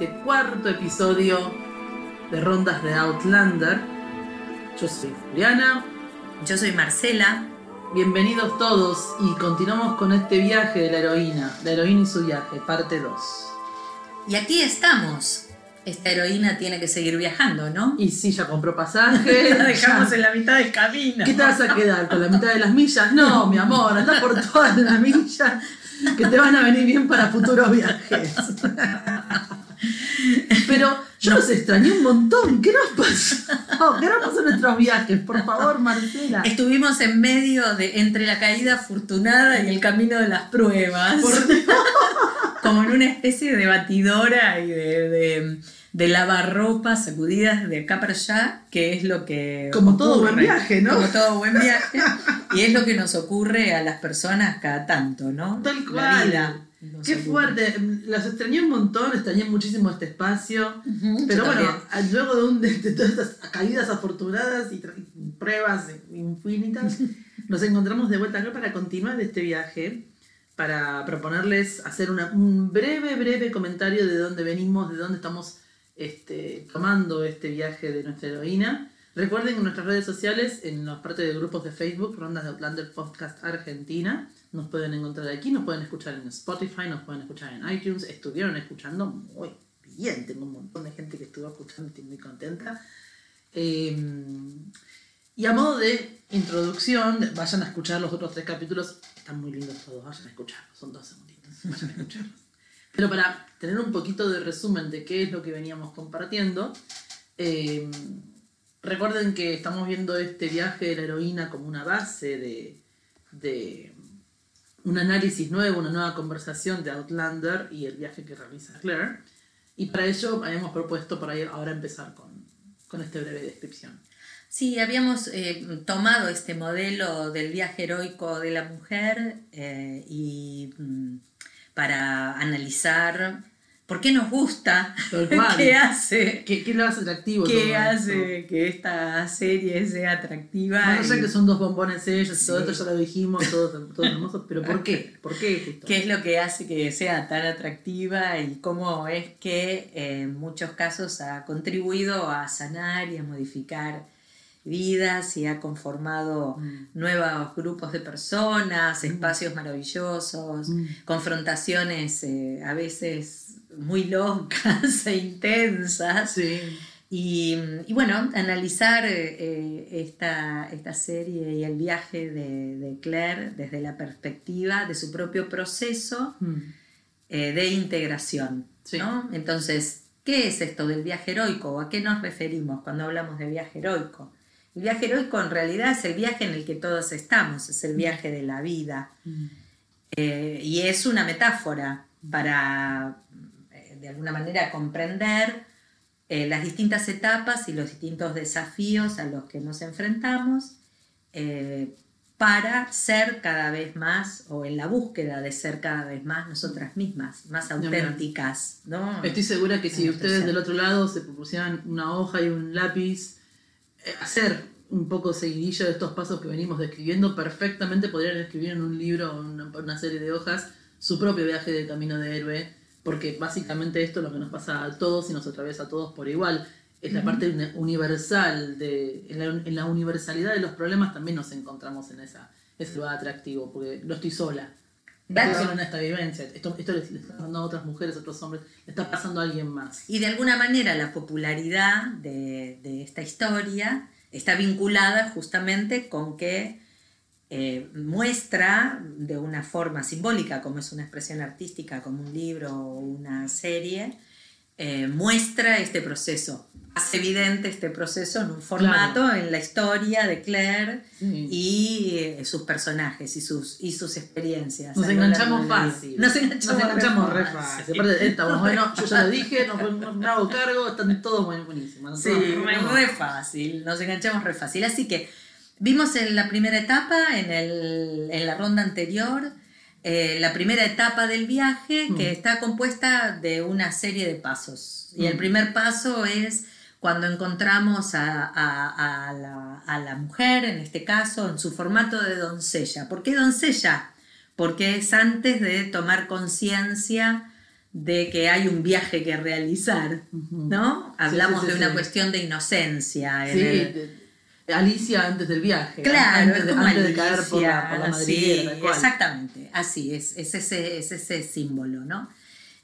este cuarto episodio de Rondas de Outlander. Yo soy Juliana. Yo soy Marcela. Bienvenidos todos y continuamos con este viaje de la heroína, la heroína y su viaje, parte 2. Y aquí estamos. Esta heroína tiene que seguir viajando, ¿no? Y sí, ya compró pasaje. la dejamos ya- en la mitad del camino. ¿Qué te vas a quedar? ¿Con la mitad de las millas? No, mi amor, anda por todas las millas que te van a venir bien para futuros viajes. Pero yo los extrañé un montón. ¿Qué nos pasó? ¿Qué nos pasó en nuestros viajes? Por favor, Marcela. Estuvimos en medio de entre la caída afortunada y el camino de las pruebas. Por. Como en una especie de batidora y de, de, de lavarropas sacudidas de acá para allá, que es lo que. Como todo buen viaje, ¿no? Como todo buen viaje. y es lo que nos ocurre a las personas cada tanto, ¿no? Tal La cual. vida Qué fuerte. Los extrañé un montón, extrañé muchísimo este espacio. Ujú, Pero yo bueno, también. luego de, un- de- de todas estas caídas afortunadas y, y pruebas infinitas, nos encontramos de vuelta acá para continuar este viaje, para proponerles hacer una- un breve, breve comentario de dónde venimos, de dónde estamos este, tomando este viaje de nuestra heroína. Recuerden en nuestras redes sociales, en la parte de grupos de Facebook, Rondas de Outlander Podcast Argentina, nos pueden encontrar aquí, nos pueden escuchar en Spotify, nos pueden escuchar en iTunes, estuvieron escuchando muy bien, tengo un montón de gente que estuvo escuchando, estoy muy contenta. Eh, y a modo de introducción, vayan a escuchar los otros tres capítulos, están muy lindos todos, vayan a escucharlos, son dos segunditos, vayan a escucharlos. Pero para tener un poquito de resumen de qué es lo que veníamos compartiendo, eh, recuerden que estamos viendo este viaje de la heroína como una base de, de un análisis nuevo, una nueva conversación de Outlander y el viaje que realiza Claire. Y para ello habíamos propuesto por ahí ahora empezar con, con esta breve descripción. Sí, habíamos eh, tomado este modelo del viaje heroico de la mujer eh, y mm, para analizar por qué nos gusta, qué hace, ¿Qué, qué lo hace atractivo? qué esto? hace que esta serie sea atractiva. Allá y que son dos bombones ellos, todo Sí. esto ya lo dijimos, todos todos hermosos, pero ¿por qué? ¿Por qué qué es lo que hace que sea tan atractiva y cómo es que eh, en muchos casos ha contribuido a sanar y a modificar vidas y ha conformado Mm. nuevos grupos de personas, espacios maravillosos, Mm. confrontaciones eh, a veces muy locas e intensas. Sí. Y, y bueno, analizar eh, eh, esta, esta serie y el viaje de, de Claire desde la perspectiva de su propio proceso Mm. eh, de integración. Sí. ¿no? Entonces, ¿qué es esto del viaje heroico? ¿O a qué nos referimos cuando hablamos de viaje heroico? El viaje heroico en realidad es el viaje en el que todos estamos, es el viaje de la vida. Mm. Eh, y es una metáfora para, eh, de alguna manera, comprender eh, las distintas etapas y los distintos desafíos a los que nos enfrentamos eh, para ser cada vez más, o en la búsqueda de ser cada vez más nosotras mismas, más auténticas. ¿no? Estoy segura que si ustedes del otro lado se propusieran una hoja y un lápiz, hacer un poco seguidillo de estos pasos que venimos describiendo, perfectamente podrían escribir en un libro o una, una serie de hojas su propio viaje del camino de héroe, porque básicamente esto es lo que nos pasa a todos y nos atraviesa a todos por igual. Es la parte uni- universal, de, en, la, en la universalidad de los problemas también nos encontramos en esa, ese lugar atractivo, porque no estoy sola. No sola en esta vivencia. Esto, esto le, le está pasando a otras mujeres, a otros hombres, le está pasando a alguien más. Y de alguna manera la popularidad de, de esta historia está vinculada justamente con que eh, muestra de una forma simbólica, como es una expresión artística, como un libro o una serie, eh, muestra este proceso, evidente este proceso en un formato, en la historia de Claire Sí. y eh, sus personajes y sus, y sus experiencias. Nos enganchamos fácil. Nos enganchamos, Nos enganchamos re fácil. Aparte, estamos, bueno, yo ya lo dije, no, no hago cargo, están todos buenísimos. Sí, Todos re fácil, nos enganchamos re fácil. Así que vimos en la primera etapa, en, el, en la ronda anterior, eh, la primera etapa del viaje que Mm. está compuesta de una serie de pasos. Y el Mm. primer paso es cuando encontramos a, a- a la, a la mujer, en este caso, en su formato de doncella. ¿Por qué doncella? Porque es antes de tomar conciencia de que hay un viaje que realizar, ¿no? Hablamos de una cuestión de inocencia. Alicia antes del viaje. Claro, antes, de, caer por la, sí, Exactamente, así, es, es, ese, es ese símbolo, ¿no?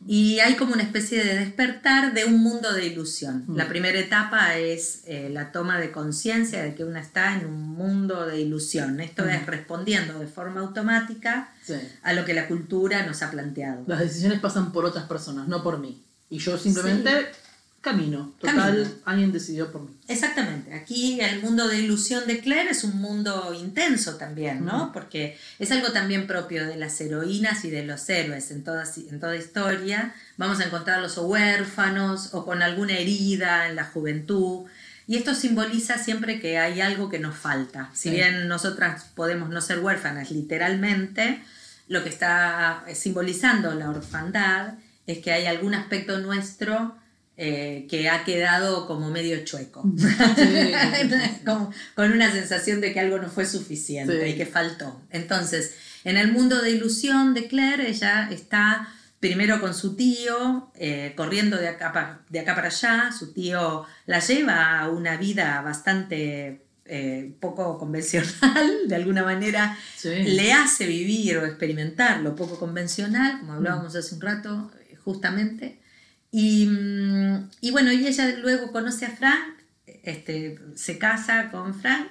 Y hay como una especie de despertar de un mundo de ilusión. Mm. La primera etapa es eh, la toma de conciencia de que una está en un mundo de ilusión. Esto mm. es respondiendo de forma automática a lo que la cultura nos ha planteado. Las decisiones pasan por otras personas, no por mí. Y yo simplemente camino. Total, alguien decidió por mí. Exactamente. Aquí el mundo de ilusión de Claire es un mundo intenso también, ¿no? Porque es algo también propio de las heroínas y de los héroes en toda, en toda historia. Vamos a encontrarlos o huérfanos o con alguna herida en la juventud. Y esto simboliza siempre que hay algo que nos falta. Si bien nosotras podemos no ser huérfanas literalmente, lo que está simbolizando la orfandad es que hay algún aspecto nuestro eh, que ha quedado como medio chueco, con una sensación de que algo no fue suficiente y que faltó. Entonces, en el mundo de ilusión de Claire, ella está primero con su tío, eh, corriendo de acá, para, de acá para allá, su tío la lleva a una vida bastante eh, poco convencional, de alguna manera. Le hace vivir o experimentar lo poco convencional, como hablábamos hace un rato, justamente. Mm, y, bueno, y ella luego conoce a Frank, este, se casa con Frank,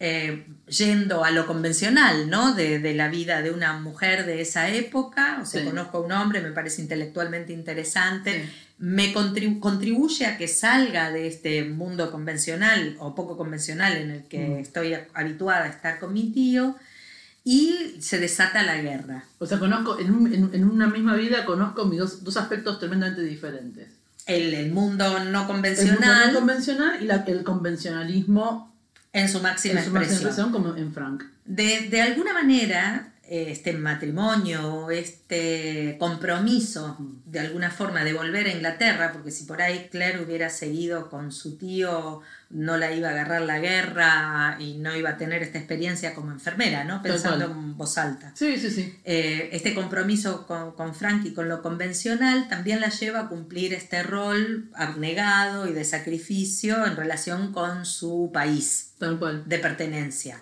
eh, yendo a lo convencional, ¿no? De, la vida de una mujer de esa época. O sea, conozco a un hombre, me parece intelectualmente interesante, me contribuye a que salga de este mundo convencional o poco convencional en el que mm. estoy habituada a estar con mi tío y se desata la guerra. O sea, conozco, en, una misma vida conozco mis dos, aspectos tremendamente diferentes. El, mundo no convencional. El mundo no convencional y el convencionalismo en su máxima, en su máxima expresión. como en Frank. De, de alguna manera, este matrimonio, este compromiso de alguna forma de volver a Inglaterra, porque si por ahí Claire hubiera seguido con su tío, no la iba a agarrar la guerra y no iba a tener esta experiencia como enfermera, ¿no? Pensando en voz alta. Sí, sí, sí. Eh, este compromiso con, con Frank y con lo convencional también la lleva a cumplir este rol abnegado y de sacrificio en relación con su país de pertenencia.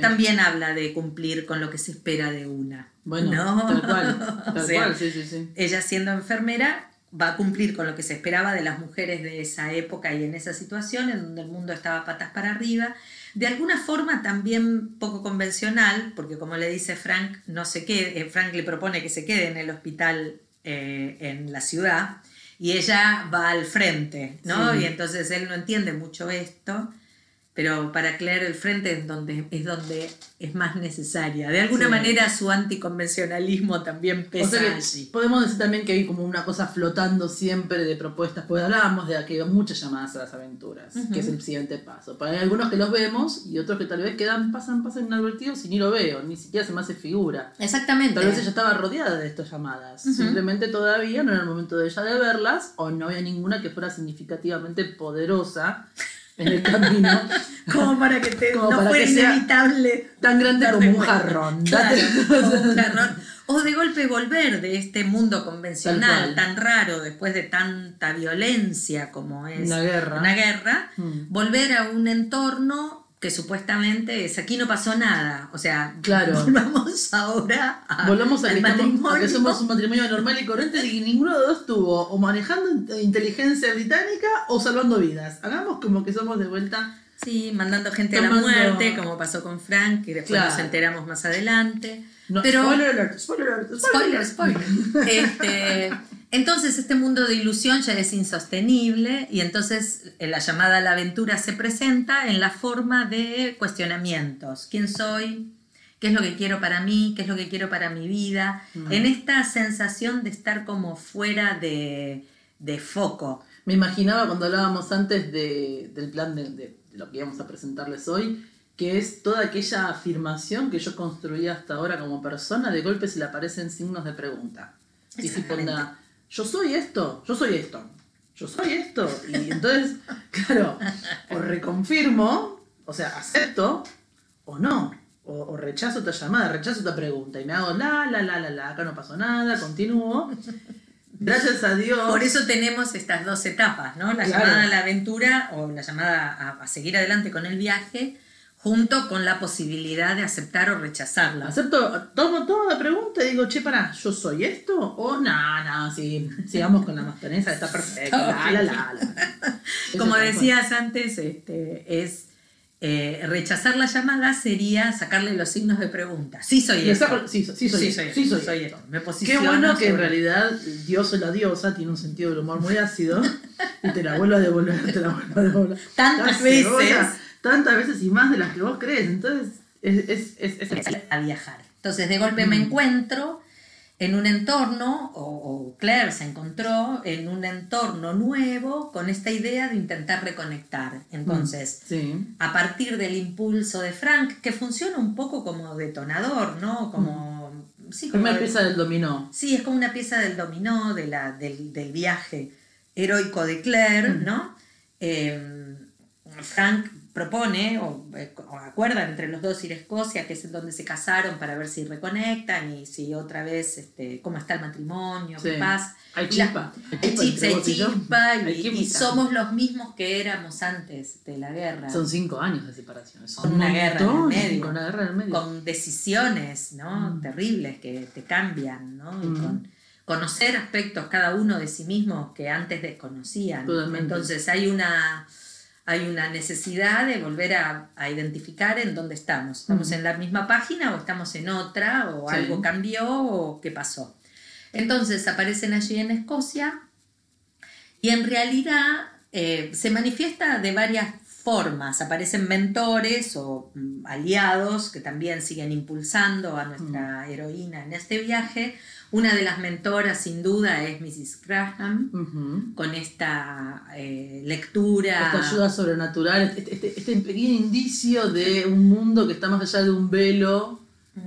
También habla de cumplir con lo que se espera de una. Bueno, tal cual, tal cual, sí, sí, sí. Ella siendo enfermera va a cumplir con lo que se esperaba de las mujeres de esa época y en esa situación en donde el mundo estaba patas para arriba. De alguna forma también poco convencional, porque como le dice Frank, no se quede, eh, Frank le propone que se quede en el hospital eh, en la ciudad y ella va al frente, ¿no? Y entonces él no entiende mucho esto pero para Claire el frente es donde es, donde es más necesaria. De alguna manera su anticonvencionalismo también pesa Podemos decir también que hay como una cosa flotando siempre de propuestas, porque hablábamos de que hay muchas llamadas a las aventuras, que es el siguiente paso. Para algunos que los vemos y otros que tal vez quedan, pasan, pasan inadvertidos y ni lo veo, ni siquiera se me hace figura. Exactamente. Tal vez ella estaba rodeada de estas llamadas, simplemente todavía no era el momento de ella de verlas o no había ninguna que fuera significativamente poderosa en el camino. como para que te, no fuera inevitable. Tan grande como un jarrón. O de golpe volver de este mundo convencional tan raro después de tanta violencia como es una guerra, una guerra mm. volver a un entorno que supuestamente es aquí no pasó nada. O sea, claro. volvamos ahora a, volvamos a al matrimonio. que somos un matrimonio normal y corriente y ninguno de dos estuvo o manejando inteligencia británica o salvando vidas. Hagamos como que somos de vuelta. Sí, mandando gente a la muerte, como pasó con Frank, que después nos enteramos más adelante. Pero, spoiler alert, spoiler alert, spoiler, spoiler. este, entonces este mundo de ilusión ya es insostenible y entonces eh, la llamada a la aventura se presenta en la forma de cuestionamientos. ¿Quién soy? ¿Qué es lo que quiero para mí? ¿Qué es lo que quiero para mi vida? En esta sensación de estar como fuera de, foco. Me imaginaba cuando hablábamos antes del plan de, de lo que íbamos a presentarles hoy, que es toda aquella afirmación que yo construí hasta ahora como persona, de golpe se le aparecen signos de pregunta. Y si ponga, yo soy esto, yo soy esto, yo soy esto. Y entonces, claro, o reconfirmo, o sea, acepto o no. O, rechazo esta llamada, rechazo esta pregunta. Y me hago la, la, la, la, la, acá no pasó nada, continúo. Gracias a Dios. Por eso tenemos estas dos etapas, ¿no? La Claro. llamada a la aventura o la llamada a, a seguir adelante con el viaje, junto con la posibilidad de aceptar o rechazarla. Acepto, tomo toda la pregunta y digo, che, pará, ¿yo soy esto? O no, no, sí, sigamos con la mastonesa, está perfecto. La, la, la, la. Como decías antes, este, es eh, rechazar la llamada sería sacarle los signos de pregunta. Sí soy esto. saco- sí, sí, soy, Sí sí, soy, soy, soy esto. esto. Me Qué bueno que en realidad Dios o la diosa tiene un sentido del humor muy ácido y te la vuelvo a devolver, te la vuelvo a devolver. Tantas Tan veces. Tantas veces y más de las que vos crees. Entonces, es, es, es, es- a viajar. Entonces de golpe me encuentro en un entorno, o, o Claire se encontró en un entorno nuevo con esta idea de intentar reconectar. Entonces, Sí. a partir del impulso de Frank, que funciona un poco como detonador, ¿no? Como... Sí, como el- pieza del dominó. Sí, es como una pieza del dominó, de la, del, del viaje heroico de Claire, Mm. ¿no? Eh, Frank propone, o, eh, o acuerdan entre los dos ir a Escocia, que es en donde se casaron, para ver si reconectan y si otra vez, este, cómo está el matrimonio, qué Sí. pasa. Hay la- chispa. Hay chispa hay chispa, y, somos los mismos que éramos antes de la guerra. Son cinco años de separación. Un una guerra en el montón, medio. Con una guerra en el medio. con decisiones ¿no? Mm. terribles que te cambian, ¿no? Y Mm. con conocer aspectos cada uno de sí mismo que antes desconocían. Totalmente. Entonces hay una, hay una necesidad de volver a, a identificar en dónde estamos. ¿Estamos en la misma página o estamos en otra o Sí. algo cambió o qué pasó? Entonces aparecen allí en Escocia y en realidad eh, se manifiesta de varias formas. Aparecen mentores o mm, aliados que también siguen impulsando a nuestra heroína en este viaje. Una de las mentoras, sin duda, es Mrs. Graham, con esta eh, lectura. Esta ayuda sobrenatural, este, este- este pequeño indicio de un mundo que está más allá de un velo,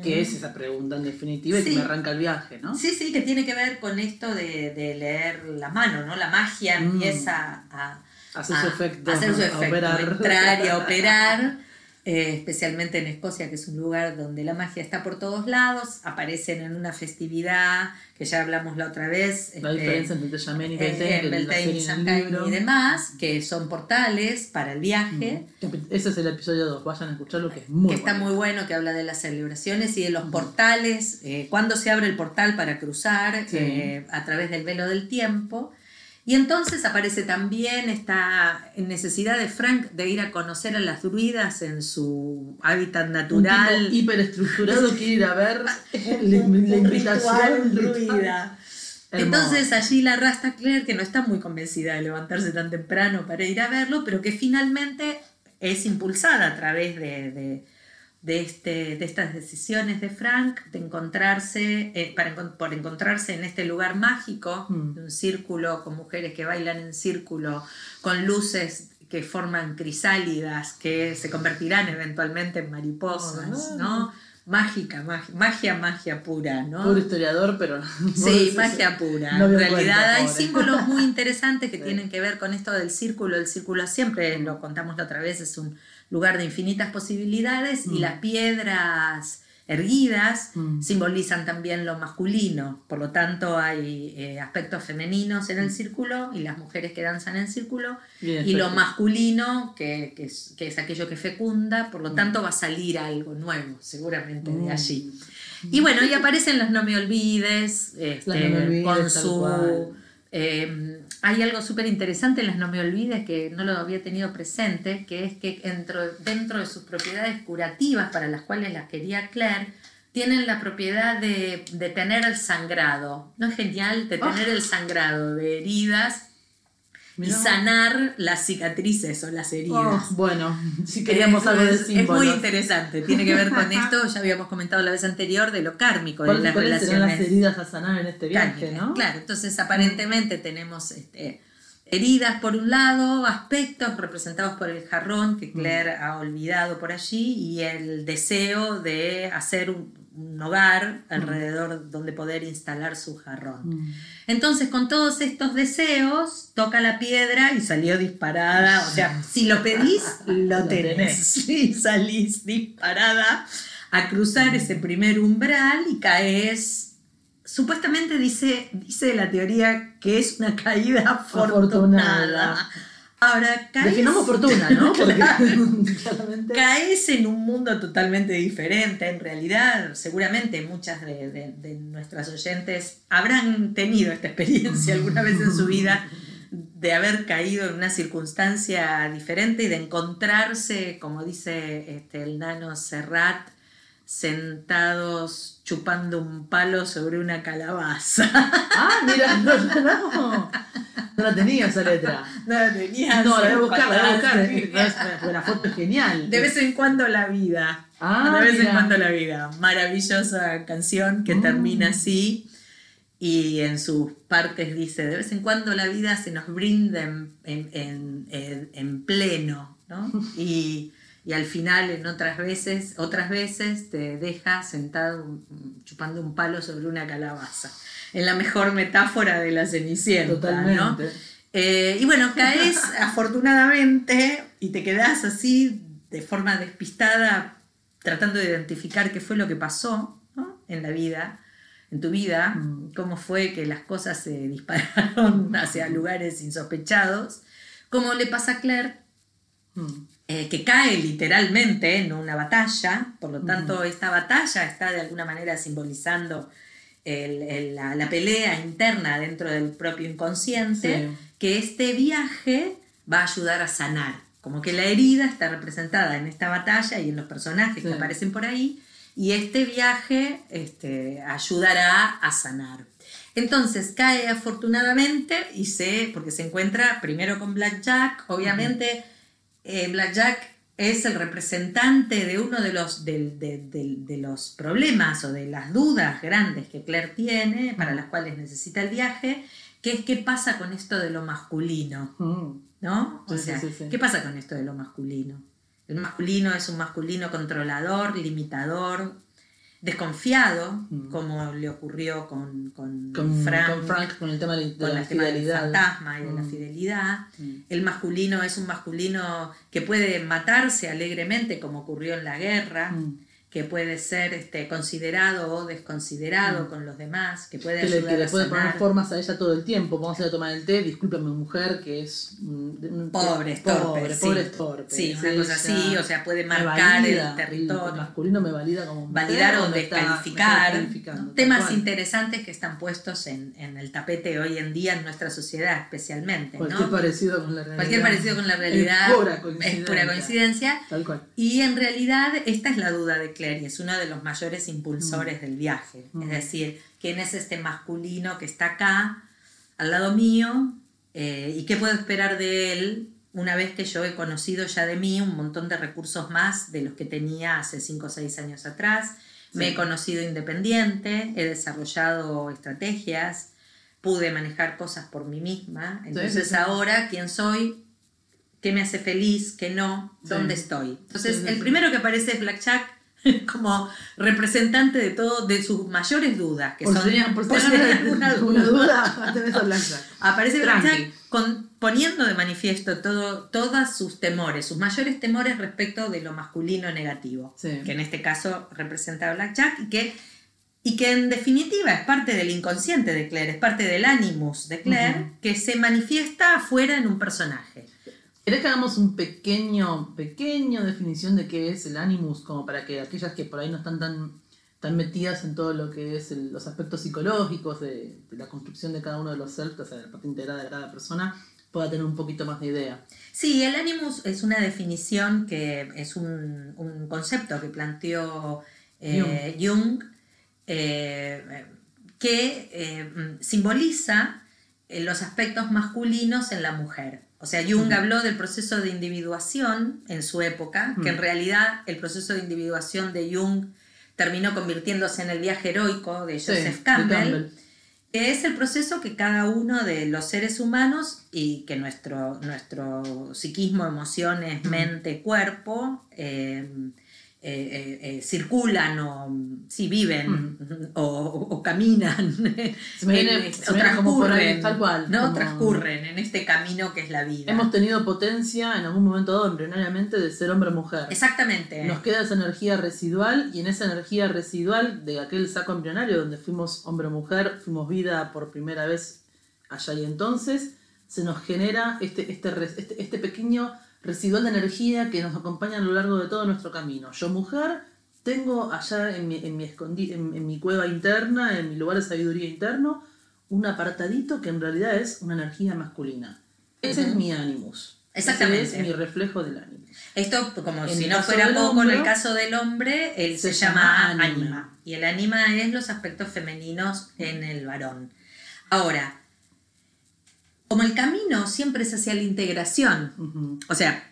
que es esa pregunta en definitiva y que me arranca el viaje, ¿no? Sí, sí, que tiene que ver con esto de, de leer la mano, ¿no? La magia Mm. empieza a, Hacer su efecto, a hacer su a efecto, operar. entrar y a operar, eh, especialmente en Escocia, que es un lugar donde la magia está por todos lados, aparecen en una festividad, que ya hablamos la otra vez, La este, diferencia entre Beltane y Beltane, Beltane y y demás, que son portales para el viaje. Ujú. Ese es el episodio 2, vayan a escucharlo que es muy que está muy bueno, que habla de las celebraciones y de los portales, eh, cuándo se abre el portal para cruzar Sí. eh, a través del velo del tiempo. Y entonces aparece también esta necesidad de Frank de ir a conocer a las druidas en su hábitat Un natural. tipo hiperestructurado quiere ir a ver la, Un la invitación druida. Entonces allí la rasta Claire, que no está muy convencida de levantarse tan temprano para ir a verlo, pero que finalmente es impulsada a través de, de, de este, de estas decisiones de Frank, de encontrarse, eh, para, por encontrarse en este lugar mágico, Mm. un círculo con mujeres que bailan en círculo, con luces que forman crisálidas, que se convertirán eventualmente en mariposas. ¿no? Mágica, mag- magia, magia pura, ¿no? Pobre historiador, pero. Sí, magia pura. No en realidad cuenta, hay símbolos muy interesantes que Sí. tienen que ver con esto del círculo. El círculo siempre, lo contamos la otra vez, es un lugar de infinitas posibilidades y Mm. las piedras erguidas Mm. simbolizan también lo masculino. Por lo tanto, hay eh, aspectos femeninos en el círculo y las mujeres que danzan en círculo Bien, y lo masculino, que, que es, que es aquello que fecunda, por lo Mm. tanto va a salir algo nuevo, seguramente Mm. de allí. Y bueno, y aparecen los No Me Olvides, este, Las No Me Olvides, con su... eh, hay algo súper interesante en las No Me Olvides que no lo había tenido presente, que es que dentro, dentro de sus propiedades curativas para las cuales las quería Claire, tienen la propiedad de, de tener el sangrado. ¿No es genial? De tener el sangrado de heridas y sanar las cicatrices o las heridas. Oh, bueno, si queríamos Es- algo de es, es símbolos. muy interesante, tiene que ver con esto, ya habíamos comentado la vez anterior, de lo kármico, de ¿Cuáles las relaciones las heridas a sanar en este viaje, kármicas, no? Claro, entonces aparentemente tenemos este, heridas por un lado, aspectos representados por el jarrón que Claire ha olvidado por allí y el deseo de hacer un, un hogar alrededor donde poder instalar su jarrón. Mm. Entonces, con todos estos deseos, toca la piedra y salió disparada. O sea, si lo pedís, lo Lo tenés. tenés. Y salís disparada a cruzar ese primer umbral y caes supuestamente dice, dice la teoría que es una caída afortunada. Ahora, caes, Definamos fortuna, ¿no? Porque claramente- caes en un mundo totalmente diferente. En realidad, seguramente muchas de, de- de nuestras oyentes habrán tenido esta experiencia alguna vez en su vida de haber caído en una circunstancia diferente y de encontrarse, como dice este, el nano Serrat, sentados chupando un palo sobre una calabaza. Ah, mira, no, no. No la tenía esa letra. No la tenías No, la voy a buscar, la voy a buscar. No, la foto es genial. De vez en cuando la vida. Ah, de vez en cuando la vida. Maravillosa canción que Mm. termina así. Y en sus partes dice, de vez en cuando la vida se nos brinda en, en- en- en- en pleno, ¿no? Y, y al final, en otras veces, otras veces te deja sentado mm, chupando un palo sobre una calabaza. En la mejor metáfora de la Cenicienta, ¿no? Totalmente. Eh, y bueno, caes afortunadamente y te quedas así de forma despistada tratando de identificar qué fue lo que pasó ¿no? en la vida, en tu vida, Mm. cómo fue que las cosas se dispararon hacia lugares insospechados, como le pasa a Claire, Mm. Eh, que cae literalmente en una batalla, por lo tanto esta batalla está de alguna manera simbolizando el- el- la, la pelea interna dentro del propio inconsciente, Sí. que este viaje va a ayudar a sanar, como que la herida está representada en esta batalla y en los personajes Sí. que aparecen por ahí, y este viaje este, ayudará a sanar. Entonces cae afortunadamente y se, porque se encuentra primero con Blackjack, obviamente eh, Blackjack es el representante de uno de los, de, de- de los problemas o de las dudas grandes que Claire tiene, para las cuales necesita el viaje, que es qué pasa con esto de lo masculino, Mm. ¿no? O sí, sea, sí, sí. ¿qué pasa con esto de lo masculino? El masculino es un masculino controlador, limitador, desconfiado, Mm. como le ocurrió con, con, Con, Frank, con Frank, con el tema de, de con la el tema del fidelidad. fantasma y de la Mm. fidelidad. Mm. El masculino es un masculino que puede matarse alegremente, como ocurrió en la guerra. Que puede ser este, considerado o desconsiderado Mm. con los demás, que puede Que le, ayudar que le a puede poner formas a ella todo el tiempo. Vamos a ir a tomar el té, discúlpame mujer, que es... mm, Pobre, es torpe, Pobre, sí. pobre, es torpe. Sí, una cosa así, o sea, puede marcar valida, el territorio. El masculino me valida como mujer, validar o descalificar. Temas cual. interesantes que están puestos en, en el tapete hoy en día en nuestra sociedad especialmente. ¿no? Cualquier parecido con la realidad. Cualquier parecido con la realidad Es pura coincidencia. es pura coincidencia. Tal cual. Y en realidad esta es la duda de Claire y es uno de los mayores impulsores del viaje. Mm. Es decir, ¿quién es este masculino que está acá, al lado mío? Eh, ¿Y qué puedo esperar de él una vez que yo he conocido ya de mí un montón de recursos más de los que tenía hace 5 o 6 años atrás? Me he conocido independiente, he desarrollado estrategias, pude manejar cosas por mí misma. Entonces sí, sí. ahora, ¿quién soy? ¿Qué me hace feliz? ¿Qué no? Sí. ¿Dónde estoy? Entonces, Sí, sí, el primero que aparece es Blackjack como representante de todo, de sus mayores dudas, que Por son si por si si alguna duda. Aparece. Blackjack con- poniendo de manifiesto todo, todos sus temores, sus mayores temores respecto de lo masculino negativo, Sí. que en este caso representa a Blackjack y que, y que en definitiva es parte del inconsciente de Claire, es parte del animus de Claire, que se manifiesta afuera en un personaje. ¿Querés que hagamos un pequeño, pequeño definición de qué es el animus? Como para que aquellas que por ahí no están tan, tan metidas en todo lo que es el- los aspectos psicológicos de, de la construcción de cada uno de los self, o sea, la parte integrada de cada persona, pueda tener un poquito más de idea. Sí, el animus es una definición que es un, un concepto que planteó eh, Jung, eh, que eh, mm, simboliza los aspectos masculinos en la mujer. O sea, Jung habló del proceso de individuación en su época, que en realidad el proceso de individuación de Jung terminó convirtiéndose en el viaje heroico de Sí, Joseph de Campbell que es el proceso que cada uno de los seres humanos y que nuestro, nuestro psiquismo, emociones, mente, cuerpo eh, eh, eh, circulan o sí viven o, o- o caminan, Se viene- en- se o ahí, transcurren, tal cual, ¿no? como- transcurren en este camino que es la vida. Hemos tenido potencia en algún momento dado, embrionariamente, de ser hombre o mujer. Exactamente. Nos queda esa energía residual y en esa energía residual de aquel saco embrionario donde fuimos hombre o mujer, fuimos vida por primera vez allá y entonces, se nos genera este, este, este, este pequeño residual de energía que nos acompaña a lo largo de todo nuestro camino. Yo mujer tengo allá en mi, en mi, escondi- en, en mi cueva interna, en mi lugar de sabiduría interno, un apartadito que en realidad es una energía masculina. Ese es mi animus. Exactamente. Ese es mi reflejo del animus. Esto, como En si no fuera poco, en el caso del hombre, él se, se llama llama ánima. Y el ánima es los aspectos femeninos en el varón. Ahora, como el camino siempre es hacia la integración, o sea,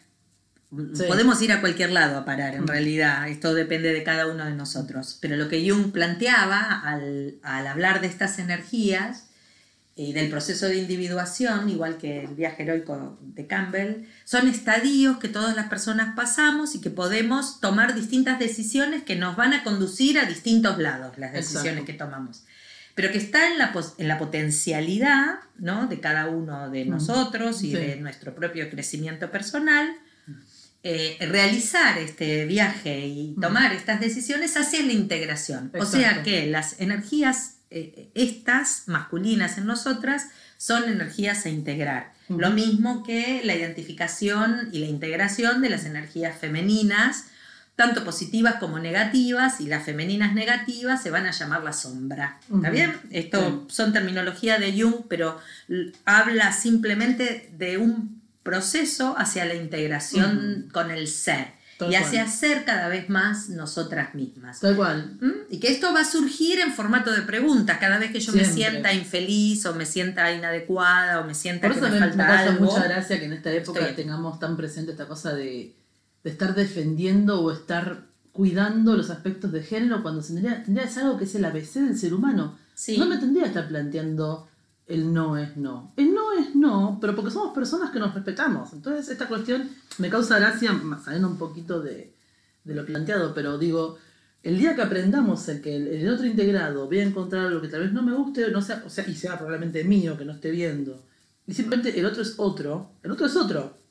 Sí. podemos ir a cualquier lado a parar, en realidad, esto depende de cada uno de nosotros. Pero lo que Jung planteaba al, al hablar de estas energías y del proceso de individuación, igual que el viaje heroico de Campbell, son estadios que todas las personas pasamos y que podemos tomar distintas decisiones que nos van a conducir a distintos lados, las decisiones Exacto. que tomamos. Pero que está en la, en la potencialidad ¿no? de cada uno de nosotros y Sí. de nuestro propio crecimiento personal, eh, realizar este viaje y tomar estas decisiones hacia la integración. O sea que las energías, eh, estas masculinas en nosotras, son energías a integrar. Lo mismo que la identificación y la integración de las energías femeninas, tanto positivas como negativas, y las femeninas negativas se van a llamar la sombra. ¿Está bien? Esto son terminología de Jung, pero habla simplemente de un proceso hacia la integración con el ser Tal y hacia cual. ser cada vez más nosotras mismas. Tal cual. ¿Mm? Y que esto va a surgir en formato de preguntas cada vez que yo me sienta infeliz o me sienta inadecuada o me sienta Por que eso me me, me falta causa algo. mucha gracia que en esta época Estoy- tengamos tan presente esta cosa de, de estar defendiendo o estar cuidando los aspectos de género cuando se tendría, tendría ser algo que es el ABC del ser humano. Sí. No me tendría que estar planteando el no es no. El no es no, pero porque somos personas que nos respetamos. Entonces esta cuestión me causa gracia, más saliendo un poquito de, de lo planteado, pero digo, el día que aprendamos el que el, el otro integrado vea encontrar algo que tal vez no me guste, no sea, o sea, y sea probablemente mío, que no esté viendo, y simplemente el otro es otro, el otro es otro.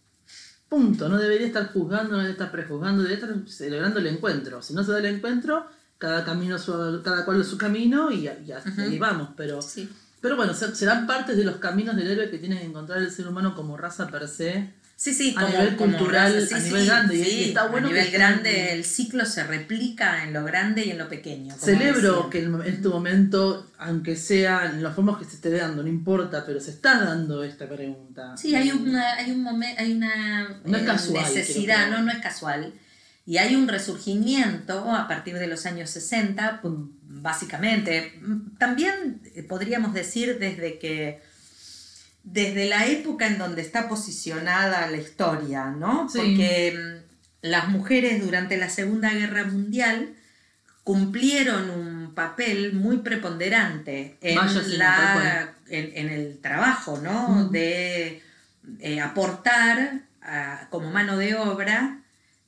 Punto. No debería estar juzgando, no debería estar prejuzgando, debería estar celebrando el encuentro. Si no se da el encuentro, cada camino su- cada cual su camino y, y así Ujú. vamos. Pero, Sí. pero bueno, se- serán partes de los caminos del héroe que tiene que encontrar el ser humano como raza per se. Sí, sí, a nivel cultural, raza, a nivel grande, y- y está bueno a nivel grande el ciclo se replica en lo grande y en lo pequeño. como Celebro que en este momento, aunque sea en las formas que se esté dando, no importa, pero se está dando esta pregunta. Sí, hay una, hay un momento, hay una No es eh, casual, necesidad, no, no es casual. Y hay un resurgimiento a partir de los años 60, pues, básicamente. Mm, También eh, podríamos decir desde que desde la época en donde está posicionada la historia, ¿no? Sí. Porque mm, las mujeres durante la Segunda Guerra Mundial cumplieron un papel muy preponderante en, la, el trabajo, ¿no? De eh, aportar a- como mano de obra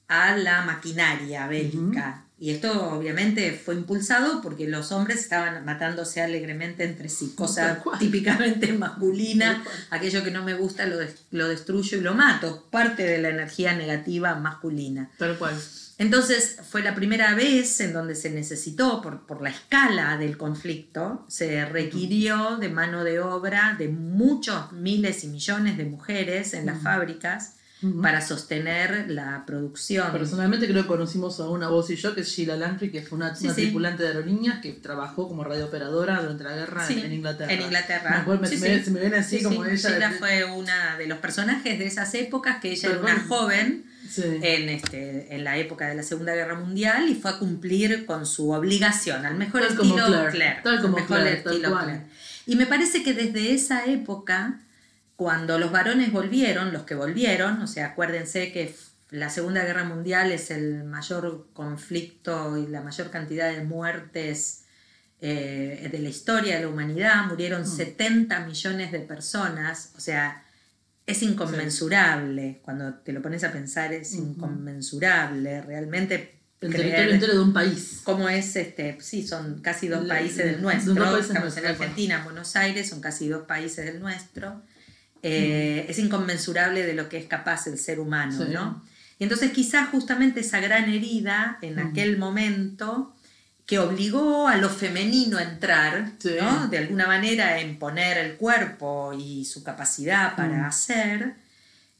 a la maquinaria bélica. Y esto obviamente fue impulsado porque los hombres estaban matándose alegremente entre sí, cosa típicamente masculina, aquello que no me gusta lo, lo destruyo y lo mato, parte de la energía negativa masculina. Tal cual. Entonces fue la primera vez en donde se necesitó, por, por la escala del conflicto, se requirió de mano de obra de muchos miles y millones de mujeres en las fábricas Para sostener la producción. Personalmente creo que conocimos a una voz y yo, que es Sheila Langtry, que fue una, Sí, una sí. tripulante de aerolíneas que trabajó como radiooperadora durante la guerra Sí, en, en Inglaterra. En Inglaterra. Me, me- Sí, me- sí. se me viene así Sí, como ella. Sheila fue una de los personajes de esas épocas, que ella Tal era una joven Sí. en, este, en la época de la Segunda Guerra Mundial y fue a cumplir con su obligación, al mejor Tal como estilo Claire, tal como al mejor Claire, tal estilo cual. Claire. Y me parece que desde esa época, cuando los varones volvieron, los que volvieron, o sea, acuérdense que la Segunda Guerra Mundial es el mayor conflicto y la mayor cantidad de muertes eh, de la historia de la humanidad, murieron Mm. 70 millones de personas, o sea, es inconmensurable, cuando te lo pones a pensar es Ujú. inconmensurable, realmente El territorio entero de un país. cómo es, este, sí, son casi dos La- países del dos nuestro. países Estamos nuestros, en. Argentina, en Buenos Aires, son casi dos países del nuestro. Eh, Es inconmensurable de lo que es capaz el ser humano, Sí. ¿no? Y entonces quizás justamente esa gran herida en Mm. aquel momento que obligó a lo femenino a entrar, Sí. ¿no? De alguna manera en poner el cuerpo y su capacidad para Mm. hacer,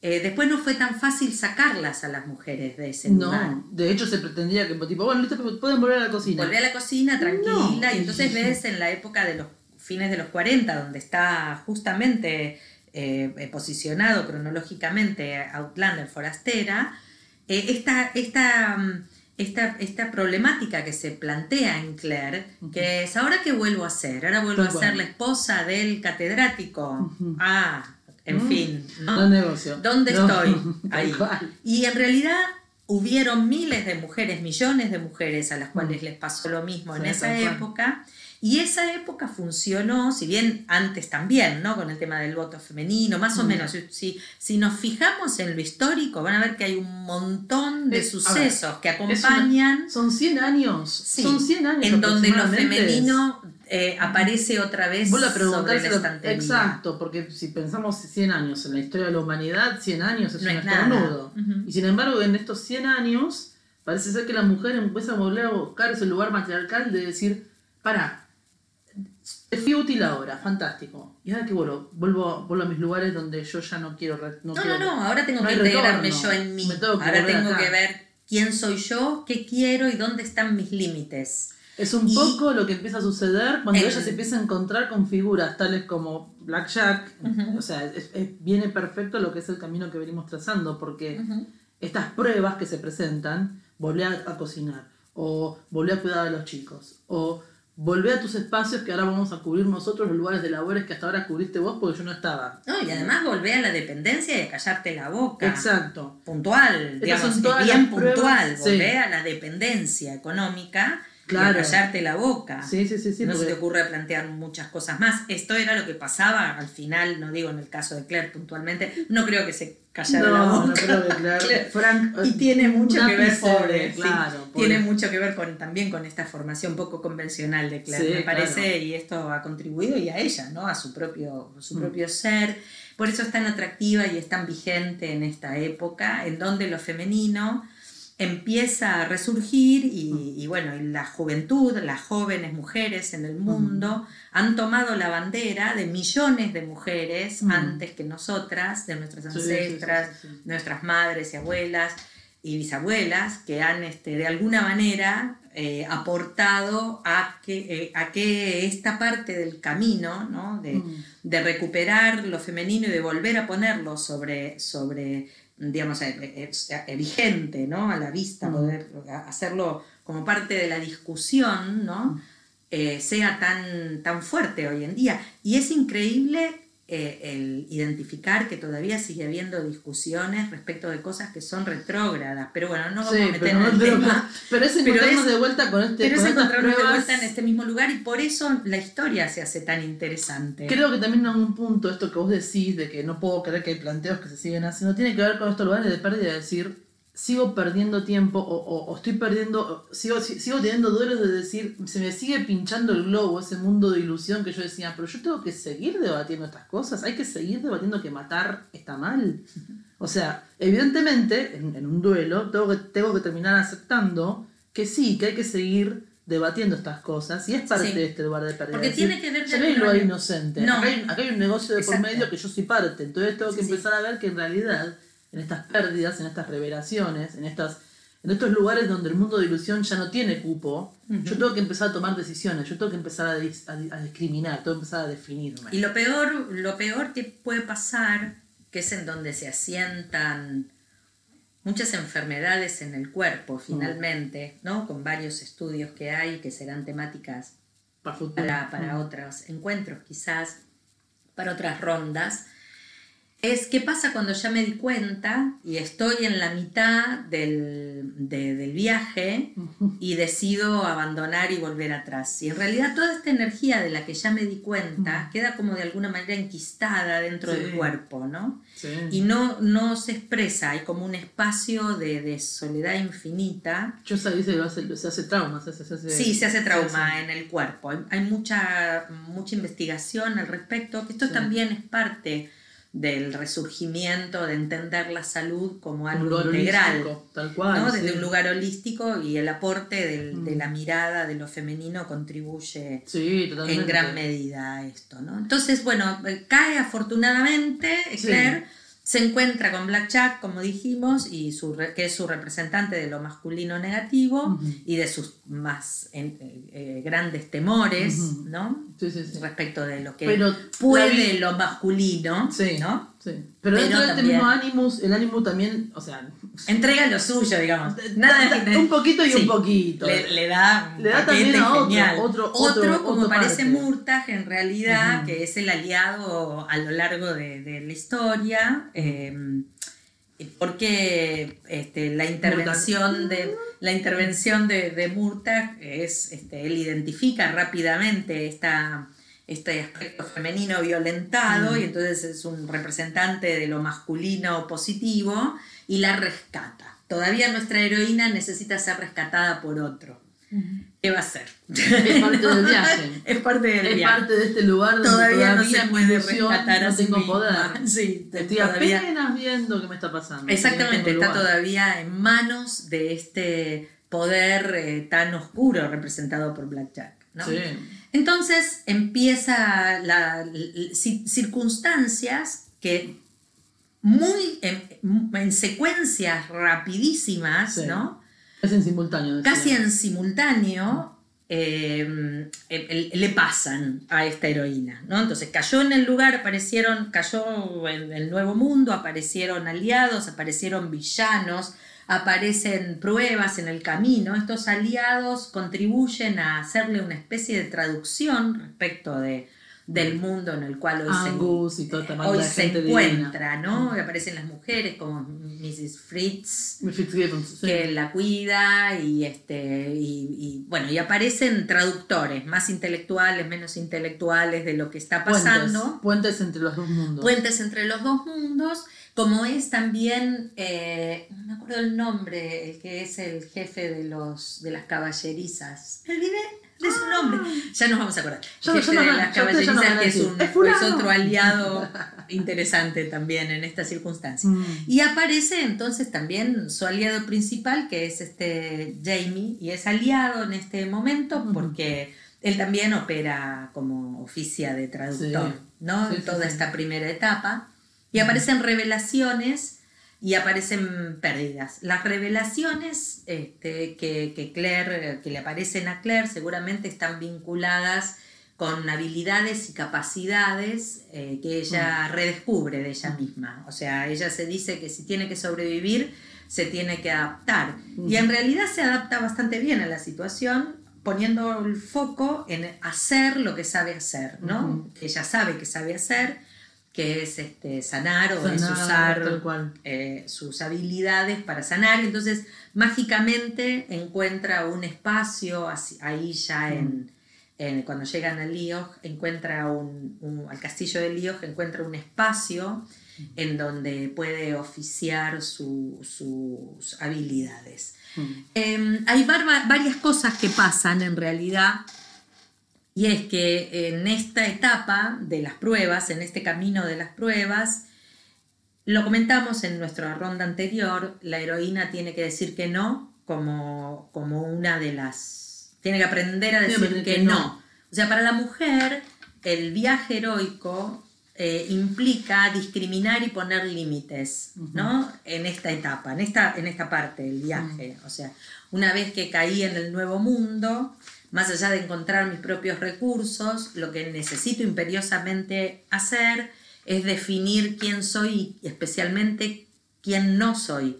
eh, después no fue tan fácil sacarlas a las mujeres de ese lugar. No, de hecho se pretendía que, tipo, bueno, listo, pueden volver a la cocina. Volví a la cocina tranquila No. y entonces ves en la época de los fines de los 40, donde está justamente eh, eh, posicionado cronológicamente Outlander Forastera, eh, esta, esta, mm, esta, esta problemática que se plantea en Claire, que es, ¿ahora qué vuelvo a hacer? Ahora vuelvo Tal a ser la esposa del catedrático. Ah, en Mm. fin. ¿no? No negocio. ¿Dónde No, estoy? Ahí. Y en realidad hubieron miles de mujeres, millones de mujeres a las cuales Mm. les pasó lo mismo en esa cual. Y esa época funcionó, si bien antes también, ¿no? Con el tema del voto femenino, más o Mm. menos. Si- Si, nos fijamos en lo histórico, van a ver que hay un montón de Es- sucesos que una- acompañan Son 100 años. Sí, son 100 años. en donde lo femenino eh, aparece otra vez Vos la sobre la estantería. Exacto, porque si pensamos 100 años en la historia de la humanidad, 100 años es No un es estornudo. Y sin embargo, en estos 100 años, parece ser que la mujer empieza a volver a buscar ese lugar matriarcal de decir, para, fui útil ahora, fantástico. Y ahora que vuelvo, vuelvo, vuelvo a mis lugares donde yo ya no quiero... No, quiero- no, no, ahora tengo No que integrarme retorno. yo en mí. Tengo ahora tengo acá. que ver quién soy yo, qué quiero y dónde están mis límites. Es un Y- poco lo que empieza a suceder cuando ella se empieza a encontrar con figuras tales como Blackjack. Ujú. O sea, es- es- viene perfecto lo que es el camino que venimos trazando, porque estas pruebas que se presentan, volver a, a cocinar, o volver a cuidar a los chicos, o volver a tus espacios que ahora vamos a cubrir nosotros, los lugares de labores que hasta ahora cubriste vos porque yo no estaba. No, y además volvé a la dependencia y a callarte la boca. Exacto. Puntual, digamos, son todas bien puntual. sí. Volvé a la dependencia económica Claro. y callarte la boca. Sí, sí, sí, sí. no se te ocurre plantear muchas cosas más. Esto era lo que pasaba al final, no digo en el caso de Claire puntualmente, no creo que se callara la no, boca. no creo que. Claire. Frank, Y tiene mucho que ver, pobre, sí, claro, pobre. tiene mucho que ver con, también con esta formación poco convencional de Claire, Sí, me parece, claro. y esto ha contribuido y a ella, ¿no? A su propio, su Mm. propio ser. Por eso es tan atractiva y es tan vigente en esta época, en donde lo femenino empieza a resurgir y, Mm. y bueno, y la juventud, las jóvenes mujeres en el mundo han tomado la bandera de millones de mujeres Mm. antes que nosotras, de nuestras sí, ancestras, sí, sí. nuestras madres y abuelas y bisabuelas que han este, de alguna manera eh, aportado a que, eh, a que esta parte del camino ¿no? de, Mm. de recuperar lo femenino y de volver a ponerlo sobre, sobre digamos, eh, eh, eh, vigente, ¿no? A la vista, Mm. poder hacerlo como parte de la discusión, ¿no? Eh, sea tan, tan fuerte hoy en día. Y es increíble eh, el identificar que todavía sigue habiendo discusiones respecto de cosas que son retrógradas. Pero bueno, no vamos Sí, a meter pero, en el pero- tema. pero es Pero encontrarnos es- de vuelta con este Pero con encontrarnos de pruebas. vuelta en este mismo lugar y por eso la historia se hace tan interesante. Creo que también en un punto esto que vos decís de que no puedo creer que hay planteos que se siguen haciendo, tiene que ver con estos lugares de pérdida de decir, sigo perdiendo tiempo o, o- o estoy perdiendo, sigo, si- sigo teniendo duelos de decir, se me sigue pinchando el globo, ese mundo de ilusión que yo decía, pero yo tengo que seguir debatiendo estas cosas, hay que seguir debatiendo que matar está mal. O sea, evidentemente, en, en un duelo, tengo que, tengo que terminar aceptando que sí, que hay que seguir debatiendo estas cosas y es parte Sí. de este lugar de pérdida. Porque decir, tiene que ver de no manera- inocente. No. Acá, hay, acá hay un negocio de por Exacto. medio que yo soy parte. Entonces tengo que Sí, sí. empezar a ver que en realidad, en estas pérdidas, en estas revelaciones, en estas en estos lugares donde el mundo de ilusión ya no tiene cupo, yo tengo que empezar a tomar decisiones, yo tengo que empezar a, dis- a- a discriminar, tengo que empezar a definirme. Y lo peor, lo peor que puede pasar, que es en donde se asientan muchas enfermedades en el cuerpo, finalmente, ¿no? Con varios estudios que hay que serán temáticas para para, para otros encuentros, quizás, para otras rondas, es qué pasa cuando ya me di cuenta y estoy en la mitad del, de- del viaje y decido abandonar y volver atrás. Y en realidad toda esta energía de la que ya me di cuenta queda como de alguna manera enquistada dentro Sí. del cuerpo, ¿no? Sí. Y no, no se expresa, hay como un espacio de, de soledad infinita. Yo sabía que se hace, se hace trauma. Se, hace- se hace- Sí, se hace trauma se en el cuerpo. Hay, hay mucha, mucha investigación al respecto, que esto Sí. también es parte del resurgimiento, de entender la salud como algo integral. Tal cual. ¿no? sí. Desde un lugar holístico y el aporte del- Mm. de la mirada de lo femenino contribuye Sí, en gran medida a esto. ¿no? Entonces, bueno, eh, cae afortunadamente, Sí. Se encuentra con Black Jack, como dijimos, y su re- que es su representante de lo masculino negativo y de sus más en- eh, eh, grandes temores. ¿no? Sí, sí, sí. Respecto de lo que Pero puede vi- lo masculino, Sí. ¿no? Sí. Pero, dentro de este mismo Animus, el Animus también, o sea, Entrega lo suyo, digamos. da- Nada da- un poquito y Sí. un poquito. Le, le da Le da también a otro, otro- otro- como parece parte. Murtag, en realidad, que es el aliado a lo largo de, de la historia. eh, porque este, la intervención de la intervención de, de Murtag es este, él identifica rápidamente esta este aspecto femenino violentado Mm. y entonces es un representante de lo masculino positivo y la rescata. Todavía nuestra heroína necesita ser rescatada por otro. ¿Qué va a hacer? Es parte del viaje. es parte del es viaje. parte de este lugar donde Todavía, todavía, no se puede rescatar a no sí tengo poder. Sí, Estoy todavía- apenas viendo qué me está pasando. Exactamente, No tengo está lugar. todavía en manos de este poder eh, tan oscuro representado por Black Jack. ¿no? Sí. Entonces empieza la, l- ci- circunstancias que muy en, en secuencias rapidísimas, Sí. ¿no? En simultáneo. casi en simultáneo eh, el- el- le pasan a esta heroína, ¿no? Entonces cayó en el lugar, aparecieron, cayó en el nuevo mundo, aparecieron aliados, aparecieron villanos, aparecen pruebas en el camino. Estos aliados contribuyen a hacerle una especie de traducción respecto de, del mundo en el cual hoy Angus se, y toda esta hoy banda de se gente encuentra, ¿no? Y aparecen las mujeres como Mrs. Fritz, sí. que la cuida y este y, y, bueno y aparecen traductores más intelectuales menos intelectuales de lo que está pasando Puentes, puentes entre los dos mundos. puentes entre los dos mundos como es también eh, no me acuerdo el nombre el que es el jefe de los de las caballerizas me olvidé de su nombre ya nos vamos a acordar jefe nos de las caballerizas a que es, un, "Es es fulano". otro aliado interesante también en esta circunstancia Mm. y aparece entonces también su aliado principal, que es este Jamie, y es aliado en este momento porque él también opera como oficia de traductor, Sí. ¿no? Sí, en toda sí. esta primera etapa. Y aparecen revelaciones y aparecen pérdidas. Las revelaciones este, que, que Claire, que le aparecen a Claire, seguramente están vinculadas con habilidades y capacidades eh, que ella redescubre de ella misma. O sea, ella se dice que si tiene que sobrevivir, se tiene que adaptar. Y en realidad se adapta bastante bien a la situación, poniendo el foco en hacer lo que sabe hacer, ¿no? Ujú. Ella sabe que sabe hacer, que es este, sanar o es usar cual. eh, sus habilidades para sanar. y Entonces, mágicamente encuentra un espacio así- ahí ya en, en- cuando llegan a Liog, encuentra un, un- al castillo de Liog, encuentra un espacio en donde puede oficiar su- sus habilidades. Mm. Eh, hay varias cosas que pasan en realidad y es que en esta etapa de las pruebas, en este camino de las pruebas, lo comentamos en nuestra ronda anterior, la heroína tiene que decir que no como, como una de las... Tiene que aprender a decir que, que no. no. O sea, para la mujer el viaje heroico eh, implica discriminar y poner límites, ¿no? En esta etapa, en esta, en esta parte del viaje. O sea, una vez que caí en el nuevo mundo, más allá de encontrar mis propios recursos, lo que necesito imperiosamente hacer es definir quién soy y especialmente quién no soy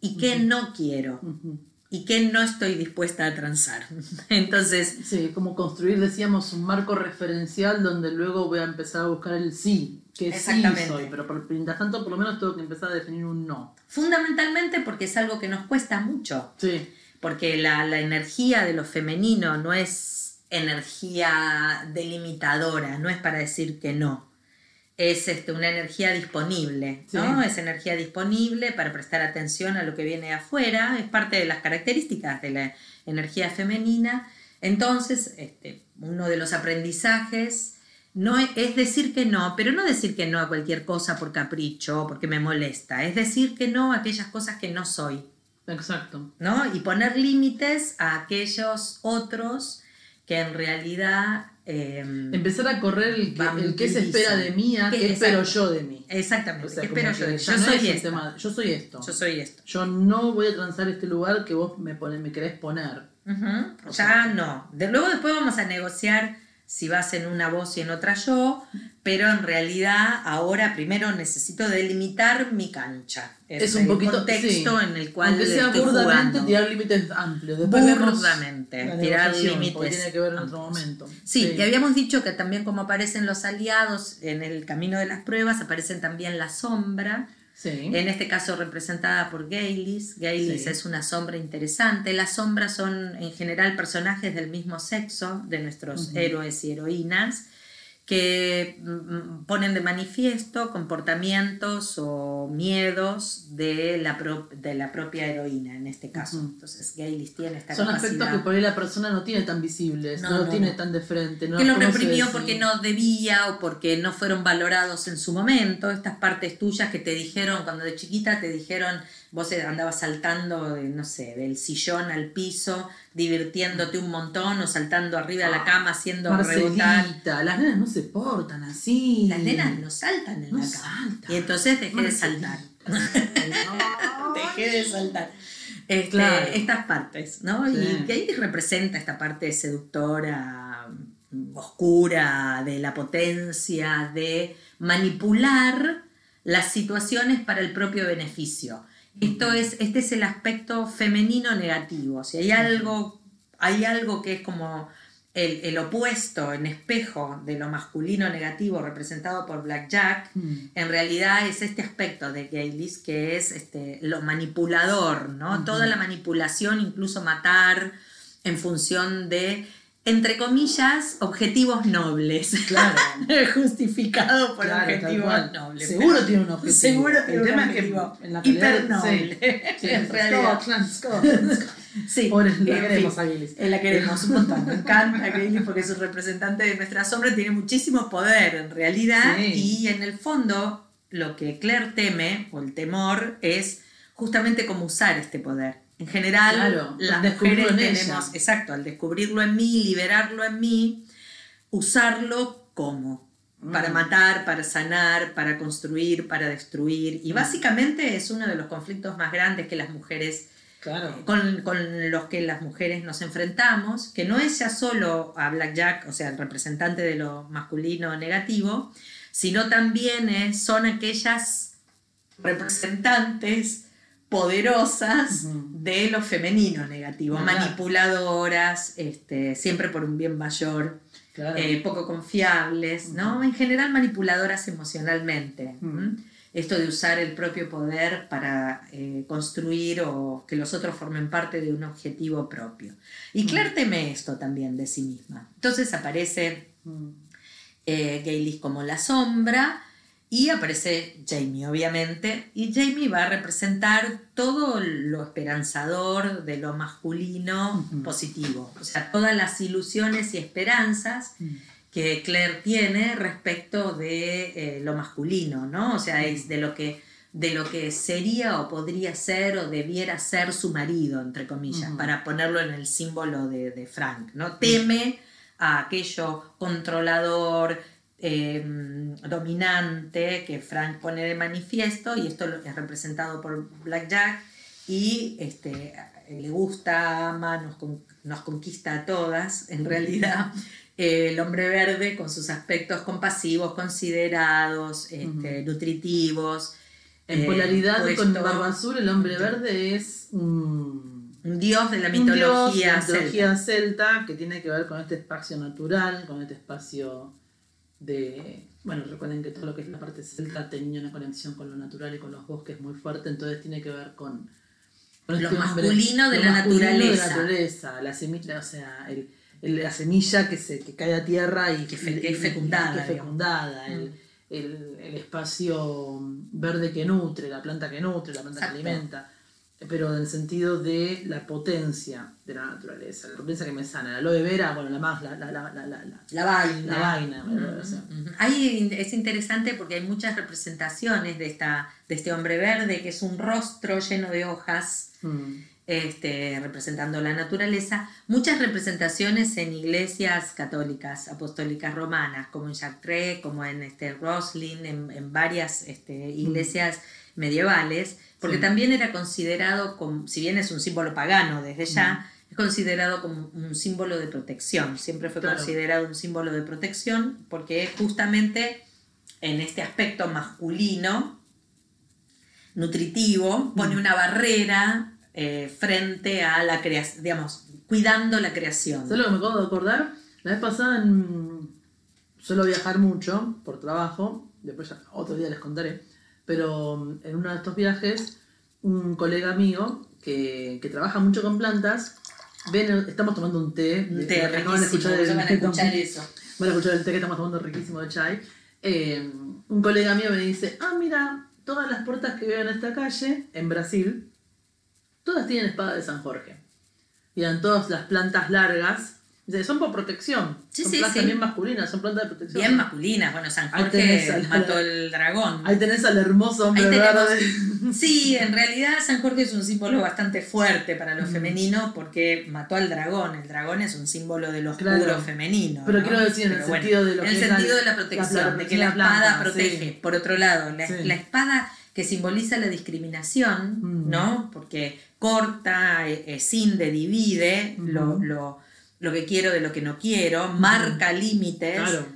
y qué no quiero. Ujú. y qué no estoy dispuesta a transar. Entonces... Sí, como construir, decíamos, un marco referencial donde luego voy a empezar a buscar el sí, que sí soy, pero por, mientras tanto por lo menos tengo que empezar a definir un no. Fundamentalmente porque es algo que nos cuesta mucho. Sí. Porque la, la energía de lo femenino no es energía delimitadora, no es para decir que no es este, una energía disponible, ¿no? Es energía disponible para prestar atención a lo que viene afuera, es parte de las características de la energía femenina. Entonces, este, uno de los aprendizajes no es, decir que no, pero no decir que no a cualquier cosa por capricho, porque me molesta, es decir que no a aquellas cosas que no soy. Exacto. ¿No? Y poner límites a aquellos otros que en realidad Em, Empezar a correr el que, se espera de mí, a qué espero yo de mí. Exactamente, espero yo de Yo, soy yo soy esto. Yo soy esto. Yo no voy a transar este lugar que vos me, me querés poner. Ya no. De, luego después vamos a negociar si vas en una voz y en otra yo, pero en realidad ahora primero necesito delimitar mi cancha. Es, un poquito contexto en el cual aunque sea burdamente tirar límites amplios. Después burdamente tirar límites. Tiene que ver en otro momento. Sí, sí, habíamos dicho que también como aparecen los aliados en el camino de las pruebas, aparecen también la sombra en este caso representada por Gaylis. Gaylis es una sombra interesante. Las sombras son en general personajes del mismo sexo de nuestros héroes y heroínas que mm, mm, ponen de manifiesto comportamientos o miedos de la, de la propia heroína en este caso. Entonces Gaylis tiene esta Son aspectos que por ahí la persona no tiene tan visibles, no, lo tiene tan de frente. que lo reprimió porque no debía o porque no fueron valorados en su momento. Estas partes tuyas que te dijeron cuando de chiquita te dijeron vos andabas saltando, no sé, del sillón al piso, divirtiéndote un montón o saltando arriba de la cama haciendo Marcelita, las nenas no se portan así. Las nenas no saltan en la cama. Y entonces dejé de saltar. dejé de saltar. Este, estas partes, ¿no? Y que ahí representa esta parte seductora, oscura, de la potencia, de manipular las situaciones para el propio beneficio. Esto es, este es el aspecto femenino negativo. Si hay algo, hay algo que es como el, opuesto en espejo de lo masculino negativo representado por Black Jack, mm. en realidad es este aspecto de Gaylis que es este, lo manipulador, ¿no? Toda la manipulación, incluso matar en función de entre comillas, objetivos nobles. Claro. Justificado por objetivos nobles. Seguro tiene un objetivo. Seguro tiene un objetivo. en la hiper noble. Sí, en realidad. Sí, la queremos a Gillis. La queremos un montón. Me encanta Gillis porque es un representante de nuestra sombra, tiene muchísimo poder en realidad. Y en el fondo, lo que Claire teme, o el temor, es justamente cómo usar este poder. En general, las mujeres tenemos, exacto, al descubrirlo en mí, liberarlo en mí, usarlo como para mm. matar, para sanar, para construir, para destruir. Y mm. básicamente es uno de los conflictos más grandes que las mujeres, claro. con, con, los que las mujeres nos enfrentamos, que no es ya solo a Black Jack, o sea, el representante de lo masculino negativo, sino también son aquellas representantes poderosas de lo femenino negativo, manipuladoras, este, siempre por un bien mayor, eh, poco confiables, ¿no? En general manipuladoras emocionalmente. Esto de usar el propio poder para eh, construir o que los otros formen parte de un objetivo propio. Y Claire teme esto también de sí misma. Entonces aparece eh, como la sombra, y aparece Jamie, obviamente, y Jamie va a representar todo lo esperanzador de lo masculino positivo, o sea, todas las ilusiones y esperanzas mm. Que Claire tiene respecto de eh, lo masculino, ¿no? O sea, es de lo que de lo que sería o podría ser o debiera ser su marido, entre comillas, para ponerlo en el símbolo de, de Frank, ¿no? Teme a aquello controlador, Em, dominante que Frank pone de manifiesto y esto es representado por Black Jack y este, le gusta, ama, nos, nos conquista a todas en realidad. El hombre verde con sus aspectos compasivos, considerados, este, nutritivos. En polaridad con Barba Azul, el hombre verde es un dios de la un dios de mitología, la celta. mitología celta que tiene que ver con este espacio natural, con este espacio de... Bueno, recuerden que todo lo que es la parte celta tenía una conexión con lo natural y con los bosques muy fuerte, entonces tiene que ver con... con Lo este hombre- masculino de lo la masculino de naturaleza. la naturaleza, la semilla, o sea, el- la semilla que, se, que cae a tierra y Que fe- y- que es fecundada, que fecundada, el, Mm. el- el espacio verde que nutre, la planta que nutre, la planta Exacto. que alimenta pero en el sentido de la potencia de la naturaleza, la potencia que me sana. La aloe vera, bueno, la más, la, la, la, la, la, la- La vaina. la vaina, o sea. Ahí es interesante porque hay muchas representaciones de, esta, de este hombre verde que es un rostro lleno de hojas Mm. Este, representando la naturaleza, muchas representaciones en iglesias católicas, apostólicas romanas, como en Chartres, como en este, Roslin, en, en varias este, iglesias medievales, porque Sí. también era considerado, como, si bien es un símbolo pagano desde ya, es considerado como un símbolo de protección, siempre fue Claro. considerado un símbolo de protección, porque justamente en este aspecto masculino, nutritivo, pone una barrera eh, frente a la creación, digamos, cuidando la creación. ¿Sabes lo que me acabo de acordar? La vez pasada en... suelo viajar mucho por trabajo, después ya otro día les contaré, pero en uno de estos viajes, un colega mío que, que trabaja mucho con plantas, ven, estamos tomando un té, Un té de riquísimo, escuchar el- van a escuchar eso. Van a escuchar el té que estamos tomando riquísimo de chai. Eh, un colega mío me dice, ah, mira, todas las puertas que veo en esta calle, en Brasil, todas tienen espada de San Jorge. Y eran todas las plantas largas. Son por protección. Sí, son sí, plantas sí. bien masculinas, son plantas de protección. Bien masculinas, bueno, San Jorge al- mató el dragón. Ahí tenés al hermoso hombre tenemos- verde. Sí, en realidad San Jorge es un símbolo bastante fuerte para Mm. lo femenino porque mató al dragón. El dragón es un símbolo de lo oscuro Claro. femenino. Pero ¿no? quiero decir, en el bueno, sentido de lo en el sentido de la protección, la de que la planta, espada sí. protege. Por otro lado, la, la espada que simboliza la discriminación, Mm. ¿no? Porque corta, eh, eh, cinde, divide lo, lo, lo que quiero de lo que no quiero, marca límites Claro.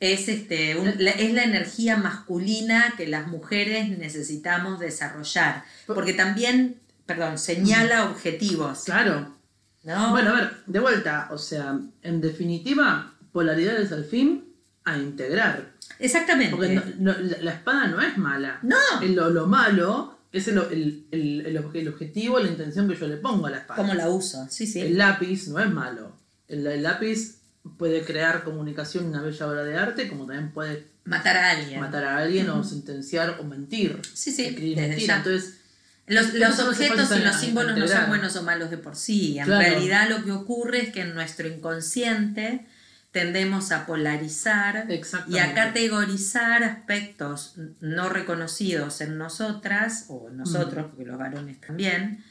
es, este, un- la, es la energía masculina que las mujeres necesitamos desarrollar. Porque también, perdón, señala objetivos. Claro. ¿no? Bueno, a ver, de vuelta, o sea, en definitiva, polaridades al fin a integrar. Exactamente. Porque no- no- la, la espada no es mala. No. El- Lo, lo malo es el, el, el, el obje- el objetivo, la intención que yo le pongo a la espada. ¿Cómo la uso? Sí, sí. El lápiz no es malo. El, el lápiz puede crear comunicación, una bella obra de arte, como también puede Matar a alguien. matar a alguien o sentenciar o mentir. Sí, sí, desde ya. Entonces, Los, los objetos y los símbolos no son buenos o malos de por sí. En Claro. realidad lo que ocurre es que en nuestro inconsciente tendemos a polarizar y a categorizar aspectos no reconocidos en nosotras, o en nosotros, porque los varones también,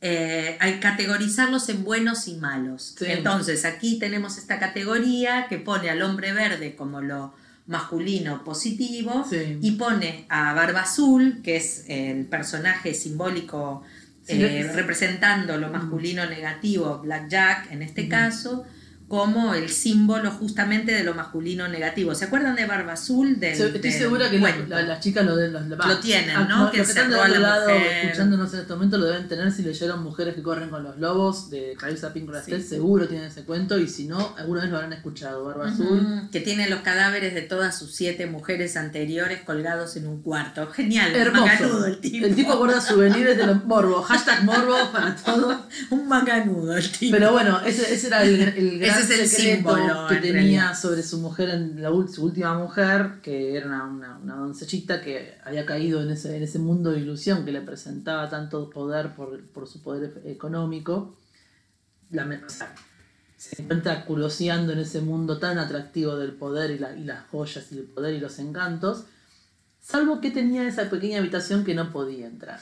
eh, hay categorizarlos en buenos y malos. Sí. Entonces aquí tenemos esta categoría que pone al hombre verde como lo masculino positivo Sí. y pone a Barba Azul, que es el personaje simbólico eh, es- representando lo masculino negativo, Black Jack en este caso, como el símbolo justamente de lo masculino negativo. ¿Se acuerdan de Barba Azul? Del, Estoy del segura que la- cuento? la- las chicas lo, de- los- va, Lo tienen, ah, ¿no? los Que que están la otro lado mujer. escuchándonos en este momento lo deben tener si leyeron Mujeres que corren con los lobos de Clarissa Pinkola-Estes, Sí. seguro tienen ese cuento y si no, alguna vez lo habrán escuchado. Barba Azul. Que tiene los cadáveres de todas sus siete mujeres anteriores colgados en un cuarto. Genial, Hermoso. macanudo el tipo. El tipo guarda souvenirs de los morbo. Hashtag morbo para todo. Un macanudo el tipo. Pero bueno, ese, ese era el, el gran Ese es el símbolo, que en tenía sobre su mujer, en la, su última mujer, que era una, una, una doncellita que había caído en ese, en ese mundo de ilusión que le presentaba tanto poder por, por su poder e- económico. La, o sea, se encuentra curioseando en ese mundo tan atractivo del poder y, la- y las joyas y el poder y los encantos, salvo que tenía esa pequeña habitación que no podía entrar.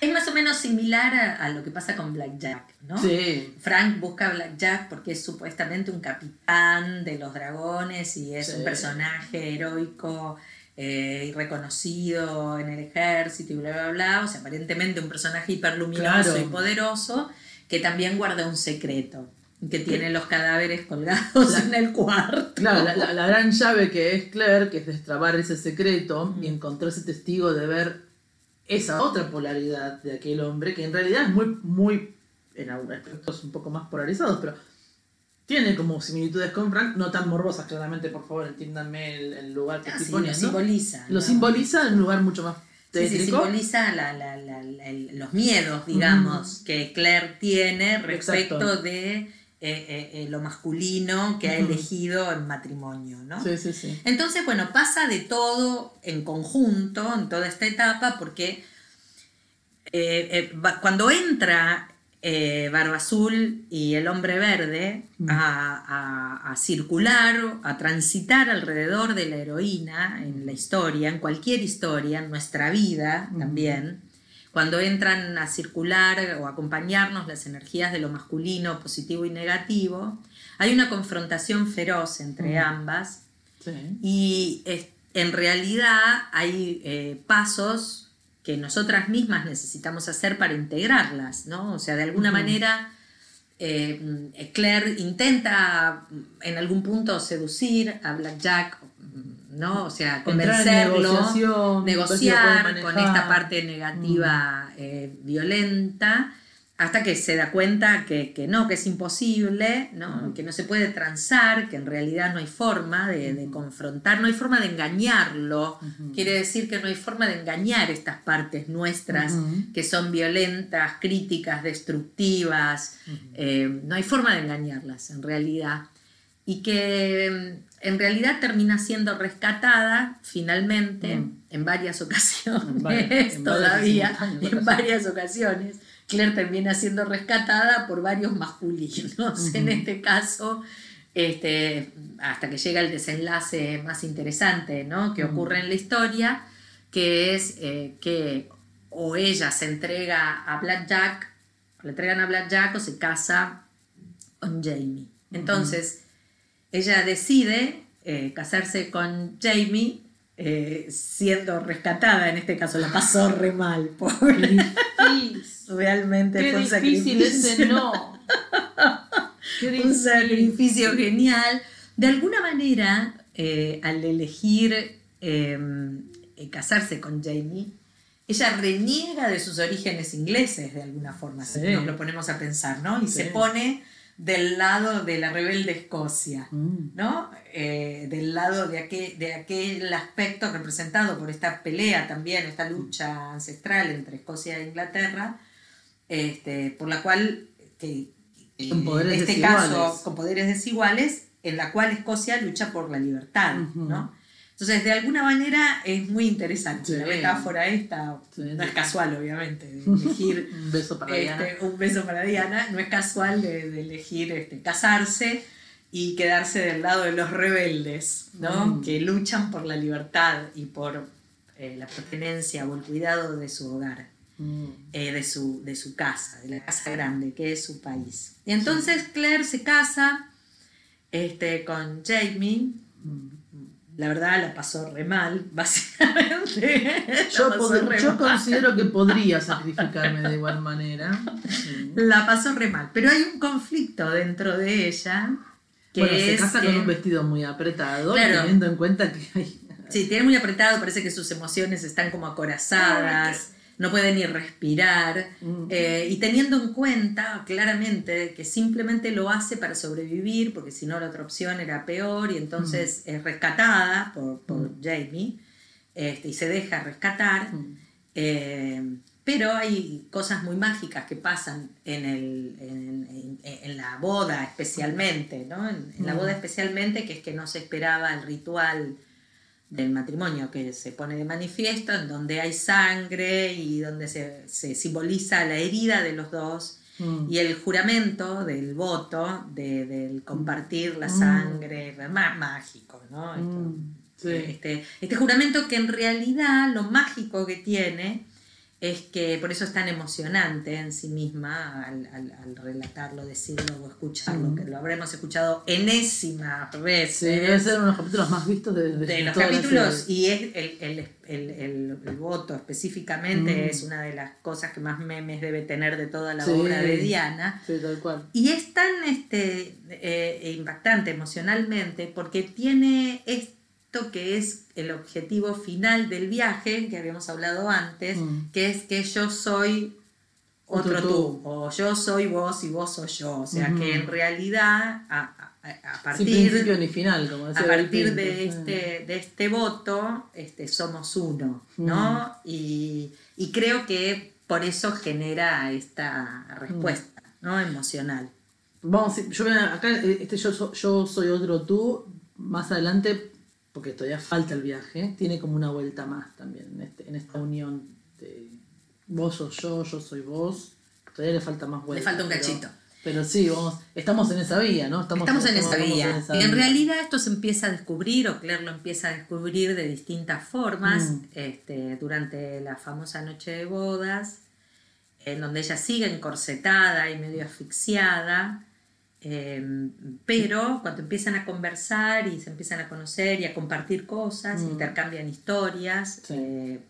Es más o menos similar a, a lo que pasa con Black Jack, ¿no? Sí, Frank busca a Black Jack porque es supuestamente un capitán de los dragones y es Sí. un personaje heroico eh, y reconocido en el ejército y bla, bla, bla. O sea, aparentemente un personaje hiperluminoso Claro. y poderoso que también guarda un secreto, que tiene los cadáveres colgados La- en el cuarto. Claro, la, la- la gran llave que es Claire, que es destrabar ese secreto y encontrar ese testigo de ver esa otra polaridad de aquel hombre, que en realidad es muy, muy en algunos aspectos un poco más polarizados, pero tiene como similitudes con Frank, no tan morbosas, claramente, por favor, entiéndanme el, lugar que ah, estoy sí, poniendo. Lo simboliza. Lo simboliza en un lugar mucho más sí, sí, simboliza los miedos, digamos, que Claire tiene respecto de eh, eh, eh, lo masculino que ha elegido en matrimonio, ¿no? Sí, sí, sí. Entonces, bueno, pasa de todo en conjunto, en toda esta etapa, porque cuando entra Barba Azul y el Hombre Verde a, circular, a transitar alrededor de la heroína en la historia, en cualquier historia, en nuestra vida también, cuando entran a circular o acompañarnos las energías de lo masculino, positivo y negativo, hay una confrontación feroz entre ambas. Y en realidad hay eh, pasos que nosotras mismas necesitamos hacer para integrarlas, ¿no? O sea, de alguna manera eh, Claire intenta en algún punto seducir a Blackjack ¿no? O sea, convencerlo, negociar con esta parte negativa mm. eh, violenta, hasta que se da cuenta que, no, que es imposible, ¿no? Mm. que no se puede transar, que en realidad no hay forma de, mm. confrontar, no hay forma de engañarlo. Quiere decir que no hay forma de engañar estas partes nuestras que son violentas, críticas, destructivas. Eh, no hay forma de engañarlas en realidad. Y que en realidad termina siendo rescatada finalmente mm. en varias ocasiones, todavía, en varias ocasiones. Claire termina siendo rescatada por varios masculinos, en este caso, este, hasta que llega el desenlace más interesante ¿no? que ocurre en la historia, que es eh, que o ella se entrega a Blackjack, le entregan a Blackjack o se casa con Jamie. Entonces, ella decide eh, casarse con Jamie eh, siendo rescatada, en este caso la pasó re mal, pobre. Realmente Qué fue un sacrificio. Ese no. un sacrificio genial. De alguna manera, eh, al elegir casarse con Jamie, ella reniega de sus orígenes ingleses de alguna forma, si nos lo ponemos a pensar, ¿no? Y se pone del lado de la rebelde Escocia, mm. ¿no? Eh, del lado de aquel, de aquel aspecto representado por esta pelea también, esta lucha ancestral entre Escocia e Inglaterra, este, por la cual, que, con poderes en este desiguales. caso, con poderes desiguales, en la cual Escocia lucha por la libertad, ¿no? Entonces, de alguna manera es muy interesante la metáfora esta, no es casual obviamente, de elegir un, beso para Diana. Este, un beso para Diana, no es casual de, elegir este, casarse y quedarse del lado de los rebeldes, ¿no? Mm. que luchan por la libertad y por eh, la pertenencia o el cuidado de su hogar. Mm. Eh, de, su, de su casa, de la casa grande, que es su país. Y entonces Claire se casa este, con Jamie, mm la verdad la pasó re mal, básicamente. Yo, considero que podría sacrificarme de igual manera. La pasó re mal, pero hay un conflicto dentro de ella. Que bueno, se casa con un vestido muy apretado, teniendo en cuenta que hay... Sí, tiene muy apretado, parece que sus emociones están como acorazadas no puede ni respirar, mm. eh, y teniendo en cuenta claramente que simplemente lo hace para sobrevivir, porque si no la otra opción era peor, y entonces mm. es rescatada por, mm. Jamie, este, y se deja rescatar, eh, pero hay cosas muy mágicas que pasan en, el, en, la boda especialmente, ¿no? en la boda especialmente, que es que no se esperaba el ritual del matrimonio que se pone de manifiesto, en donde hay sangre y donde se, simboliza la herida de los dos mm. y el juramento del voto, de, del compartir la mm. sangre, más mágico, ¿no? Mm. este, este juramento que en realidad lo mágico que tiene es que por eso es tan emocionante en sí misma al, relatarlo, decirlo o escucharlo, que lo habremos escuchado enésimas veces. Sí, debe ser uno de los capítulos más vistos de, de, los capítulos. Y es el, el, voto específicamente mm. es una de las cosas que más memes debe tener de toda la obra de Diana. Sí, tal cual. Y es tan este, eh, impactante emocionalmente porque tiene que es el objetivo final del viaje que habíamos hablado antes, mm. que es que yo soy otro tú. O yo soy vos y vos soy yo. O sea que en realidad, a, partir, principio ni final, como a partir de, este, de este voto, este, somos uno, ¿no? Y, creo que por eso genera esta respuesta, ¿no? Emocional. Vamos, yo acá, este yo, yo soy otro tú, más adelante, porque todavía falta el viaje, tiene como una vuelta más también en, este, en esta unión de vos sos yo, yo soy vos. Todavía le falta más vuelta. Le falta un cachito. Pero, sí, vamos, estamos en esa vía, ¿no? Estamos, en, esa vía. y en realidad esto se empieza a descubrir, o Claire lo empieza a descubrir de distintas formas, mm. este, durante la famosa noche de bodas, en donde ella sigue encorsetada y medio asfixiada, em, pero cuando empiezan a conversar y se empiezan a conocer y a compartir cosas, mm. intercambian historias, eh,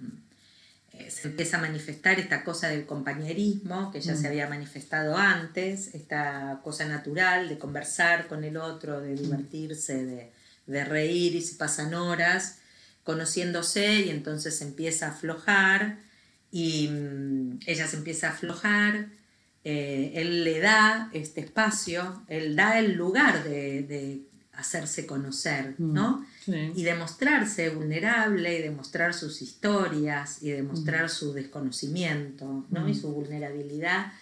eh, se empieza a manifestar esta cosa del compañerismo que ya se mm. había manifestado antes, esta cosa natural de conversar con el otro, de mm. divertirse, de, reír y se pasan horas conociéndose y entonces se empieza a aflojar y mm, ella se empieza a aflojar, eh, él le da este espacio, él da el lugar de hacerse conocer, mm, ¿no? Y demostrarse vulnerable y demostrar sus historias y demostrar mm. su desconocimiento, ¿no? Y mm. su vulnerabilidad.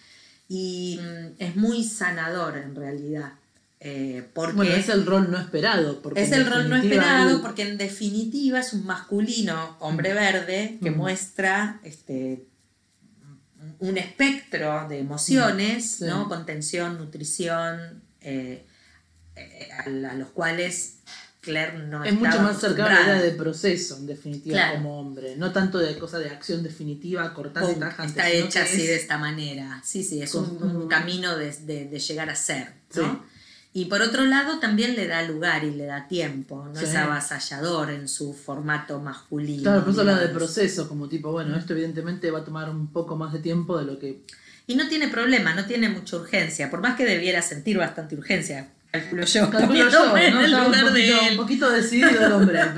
Y es muy sanador en realidad. Eh, porque bueno, es el rol no esperado. Porque es el rol no esperado porque en definitiva es un masculino hombre verde que muestra este, un espectro de emociones, ¿no? Contención, nutrición, eh, a, los cuales Claire no Es mucho más cercana a la idea de proceso, en definitiva, como hombre. No tanto de cosa de acción definitiva, cortante, tajante. Está hecha así de esta manera. Sí, sí, es un, camino de, llegar a ser. Y por otro lado, también le da lugar y le da tiempo, no es avasallador en su formato masculino. Claro, por eso habla de proceso, como tipo, bueno, esto evidentemente va a tomar un poco más de tiempo de lo que. Y no tiene problema, no tiene mucha urgencia, por más que debiera sentir bastante urgencia Calculo yo. Calculo yo, en el lugar un poquito, de un poquito decidido el hombre,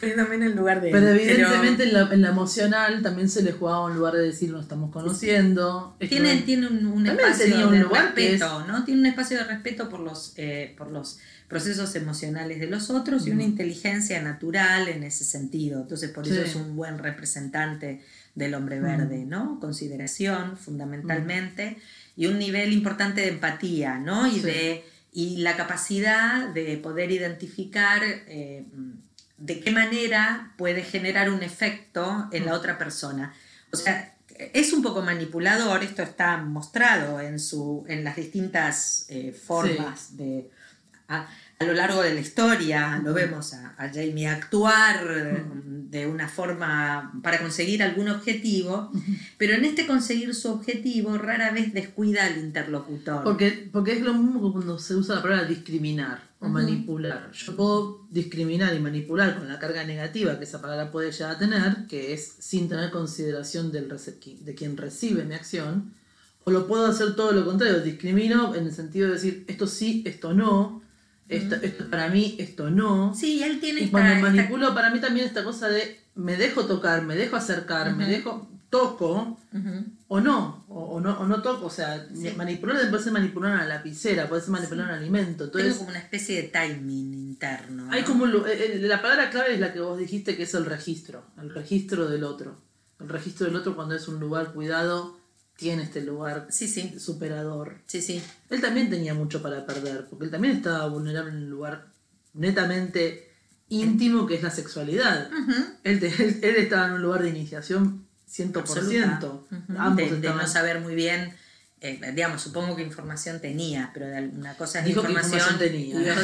pero. en el lugar de Pero evidentemente En, la, en, la, emocional también se le jugaba un lugar de decir nos estamos conociendo. Tiene, tiene un, espacio de respeto, ¿no? Tiene un espacio de respeto por los, eh, por los procesos emocionales de los otros y una inteligencia natural en ese sentido. Entonces, por eso es un buen representante del hombre verde, ¿no? Consideración, fundamentalmente y un nivel importante de empatía, ¿no? Y, de, y la capacidad de poder identificar eh, de qué manera puede generar un efecto en la otra persona. O sea, es un poco manipulador, esto está mostrado en, su, en las distintas eh, formas de a lo largo de la historia lo vemos a, Jamie actuar de una forma para conseguir algún objetivo, pero en este conseguir su objetivo rara vez descuida al interlocutor. Porque, porque es lo mismo cuando se usa la palabra discriminar o manipular. Yo puedo discriminar y manipular con la carga negativa que esa palabra puede llegar a tener, que es sin tener consideración del de quien recibe mi acción, o lo puedo hacer todo lo contrario, discrimino en el sentido de decir esto sí, esto no, esto, esto para mí, esto no. Sí, él tiene Y cuando manipulo, para mí también esta cosa de me dejo tocar, me dejo acercar, me dejo, toco, o no, o, no, o no toco, o sea, manipular puede ser manipular una lapicera, puede ser manipular un alimento. Entonces, como una especie de timing interno. Hay como eh, eh, la palabra clave es la que vos dijiste que es el registro, el registro del otro. El registro del otro cuando es un lugar cuidado tiene este lugar sí, sí. superador. Sí, sí. Él también tenía mucho para perder, porque él también estaba vulnerable en un lugar netamente íntimo que es la sexualidad. él, él, estaba en un lugar de iniciación 100%. de, no saber muy bien, eh, digamos, supongo que información tenía, pero de alguna cosa es información, tenía.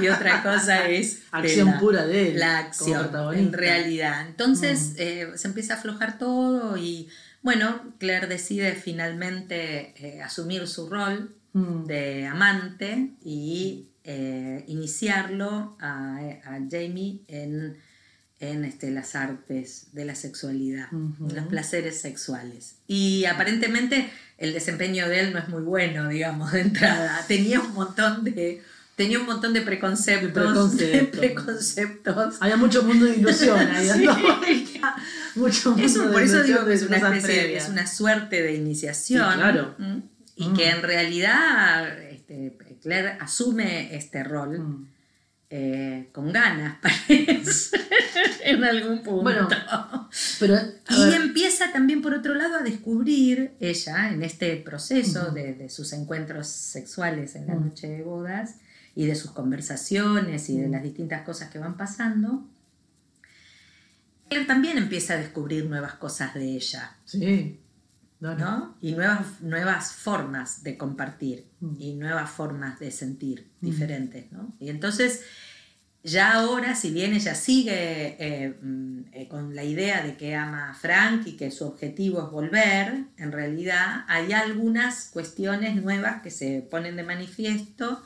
Y otra, cosa es acción pura de él. La acción, en realidad. Entonces eh, se empieza a aflojar todo y bueno, Claire decide finalmente eh, asumir su rol mm. de amante y eh, iniciarlo a, Jamie en, este, las artes de la sexualidad, los placeres sexuales. Y aparentemente el desempeño de él no es muy bueno, digamos, de entrada. Tenía un montón de tenía un montón de preconceptos. De preconceptos. Había mucho mundo de ilusión ahí. mucho mundo Eso, por eso digo que es una cosas especie, previas. es una suerte de iniciación. Sí, claro. Y Mm. que en realidad este, Claire asume este rol Mm. eh, con ganas, parece, en algún punto. Bueno, Pero, a y ver, empieza también, por otro lado, a descubrir ella, en este proceso de, de sus encuentros sexuales en la Mm. noche de bodas y de sus conversaciones y de las distintas cosas que van pasando, él también empieza a descubrir nuevas cosas de ella, sí. No, no. ¿no? Y nuevas, nuevas formas de compartir Mm. y nuevas formas de sentir Mm. diferentes, ¿no? Y entonces, ya ahora, si bien ella sigue eh, mm, eh, con la idea de que ama a Frank y que su objetivo es volver, en realidad hay algunas cuestiones nuevas que se ponen de manifiesto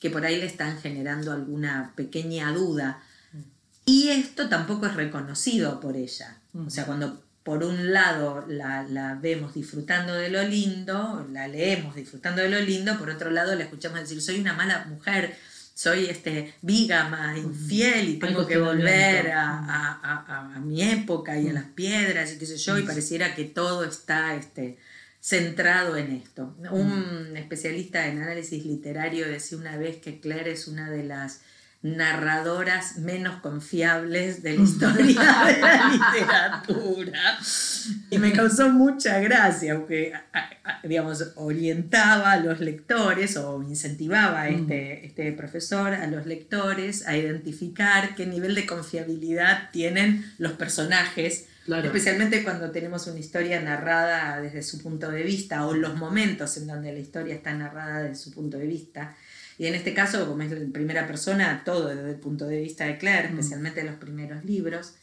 que por ahí le están generando alguna pequeña duda. Y esto tampoco es reconocido por ella. O sea, cuando por un lado la, la vemos disfrutando de lo lindo, la leemos disfrutando de lo lindo, por otro lado la escuchamos decir, soy una mala mujer, soy este vígama, infiel y tengo que volver a, a- a- a mi época y a las piedras y qué sé yo, y pareciera que todo está este, centrado en esto. Un especialista en análisis literario decía una vez que Claire es una de las narradoras menos confiables de la historia de la literatura. Y me causó mucha gracia, porque, a- a- digamos, orientaba a los lectores o incentivaba a este, este profesor a los lectores a identificar qué nivel de confiabilidad tienen los personajes Claro. Especialmente cuando tenemos una historia narrada desde su punto de vista o los momentos en donde la historia está narrada desde su punto de vista. Y en este caso, como es en primera persona, todo desde el punto de vista de Claire, Mm. especialmente los primeros libros.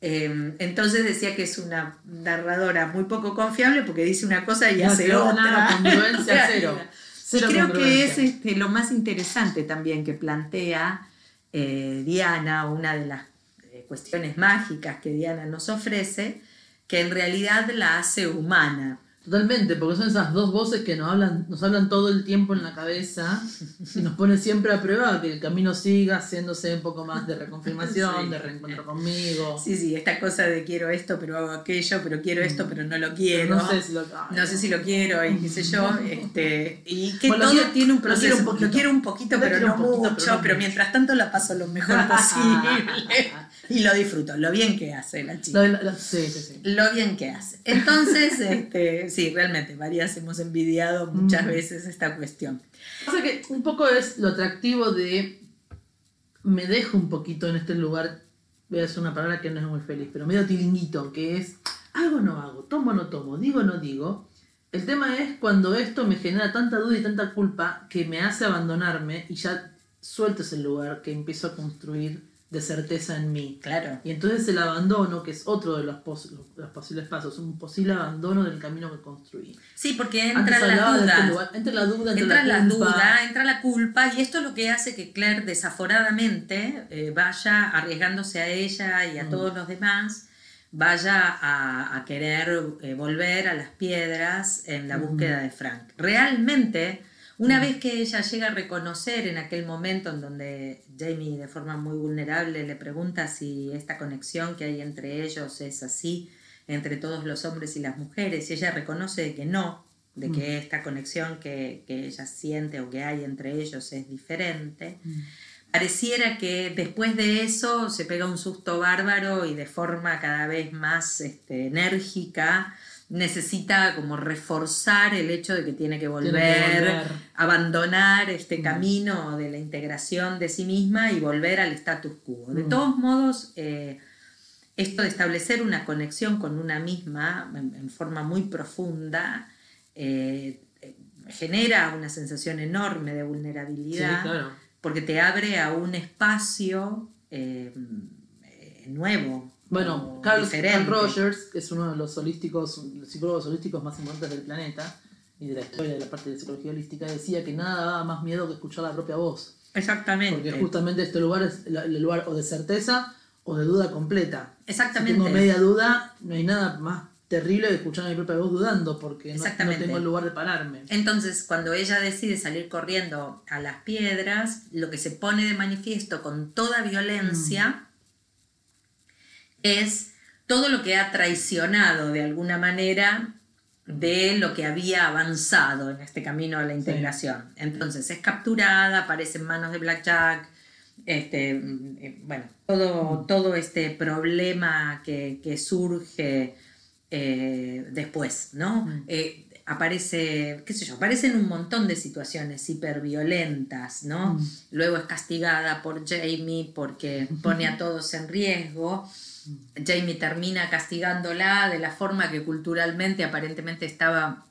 Eh, entonces decía que es una narradora muy poco confiable porque dice una cosa y No, hace otra. nada, congruencia cero. Y creo que es este, lo más interesante también que plantea eh, Diana, una de las eh, cuestiones mágicas que Diana nos ofrece, que en realidad la hace humana. Totalmente, porque son esas dos voces que nos hablan, nos hablan todo el tiempo en la cabeza y nos pone siempre a prueba que el camino siga haciéndose un poco más de reconfirmación, Sí. de reencuentro conmigo. Sí, sí, esta cosa de quiero esto, pero hago aquello, pero quiero esto, pero no lo quiero. Mm. No sé si lo. ay, No sé si lo quiero y qué sé yo, este, y que Bueno, todo quiero- tiene un lo quiero proceso. un poquito. Lo quiero un poquito, pero no un poquito, mucho, pero no pero mucho. mientras tanto la paso lo mejor posible. y lo disfruto, lo bien que hace la chica. Lo- lo- sí, sí, sí. Lo bien que hace. Entonces, este, sí, realmente, varias hemos envidiado muchas Mm. veces esta cuestión. Pasa que un poco es lo atractivo de. Me dejo un poquito en este lugar. Voy a decir una palabra que no es muy feliz, pero medio tilinguito, que es. Hago o no hago, tomo o no tomo, digo o no digo. El tema es cuando esto me genera tanta duda y tanta culpa que me hace abandonarme y ya suelto ese lugar que empiezo a construir de certeza en mí. Claro. Y entonces el abandono, que es otro de los, pos- los posibles pasos, un posible abandono del camino que construí. Sí, porque hablaba de este dudas. lugar, entra la duda, entra, Entra la la culpa. duda, entra la culpa, y esto es lo que hace que Claire desaforadamente eh, vaya arriesgándose a ella y a Mm. todos los demás, vaya a, a querer eh, volver a las piedras en la Mm. búsqueda de Frank. Realmente, una Mm. vez que ella llega a reconocer en aquel momento en donde Jamie de forma muy vulnerable le pregunta si esta conexión que hay entre ellos es así, entre todos los hombres y las mujeres, y ella reconoce que no, de que Mm. esta conexión que, que ella siente o que hay entre ellos es diferente, Mm. pareciera que después de eso se pega un susto bárbaro y de forma cada vez más este, enérgica necesita como reforzar el hecho de que tiene que volver, Tiene que volver. abandonar este Mm. camino de la integración de sí misma y volver al status quo. De Mm. todos modos, eh, esto de establecer una conexión con una misma en, en forma muy profunda eh, eh, genera una sensación enorme de Sí, vulnerabilidad claro. porque te abre a un espacio eh, nuevo. Bueno, Carl. Carl Rogers, que es uno de los holísticos, los psicólogos holísticos más importantes del planeta y de la historia de la parte de psicología holística, decía que nada daba más miedo que escuchar la propia voz. Exactamente. Porque justamente este lugar es el lugar o de certeza o de duda completa. Si Exactamente. tengo media duda, no hay nada más terrible que escuchar a mi propia voz dudando, porque no- no, tengo el lugar de pararme. Entonces, cuando ella decide salir corriendo a las piedras, lo que se pone de manifiesto con toda violencia Mm. Es todo lo que ha traicionado de alguna manera de lo que había avanzado en este camino a la integración. Entonces es capturada, aparece en manos de Blackjack, este, mm, eh, bueno, todo, todo este problema que, surge eh, después, ¿no? Eh, aparece, qué sé yo, aparecen un montón de situaciones hiperviolentas, ¿no? Luego es castigada por Jamie porque pone a todos en riesgo Jamie termina castigándola de la forma que culturalmente aparentemente estaba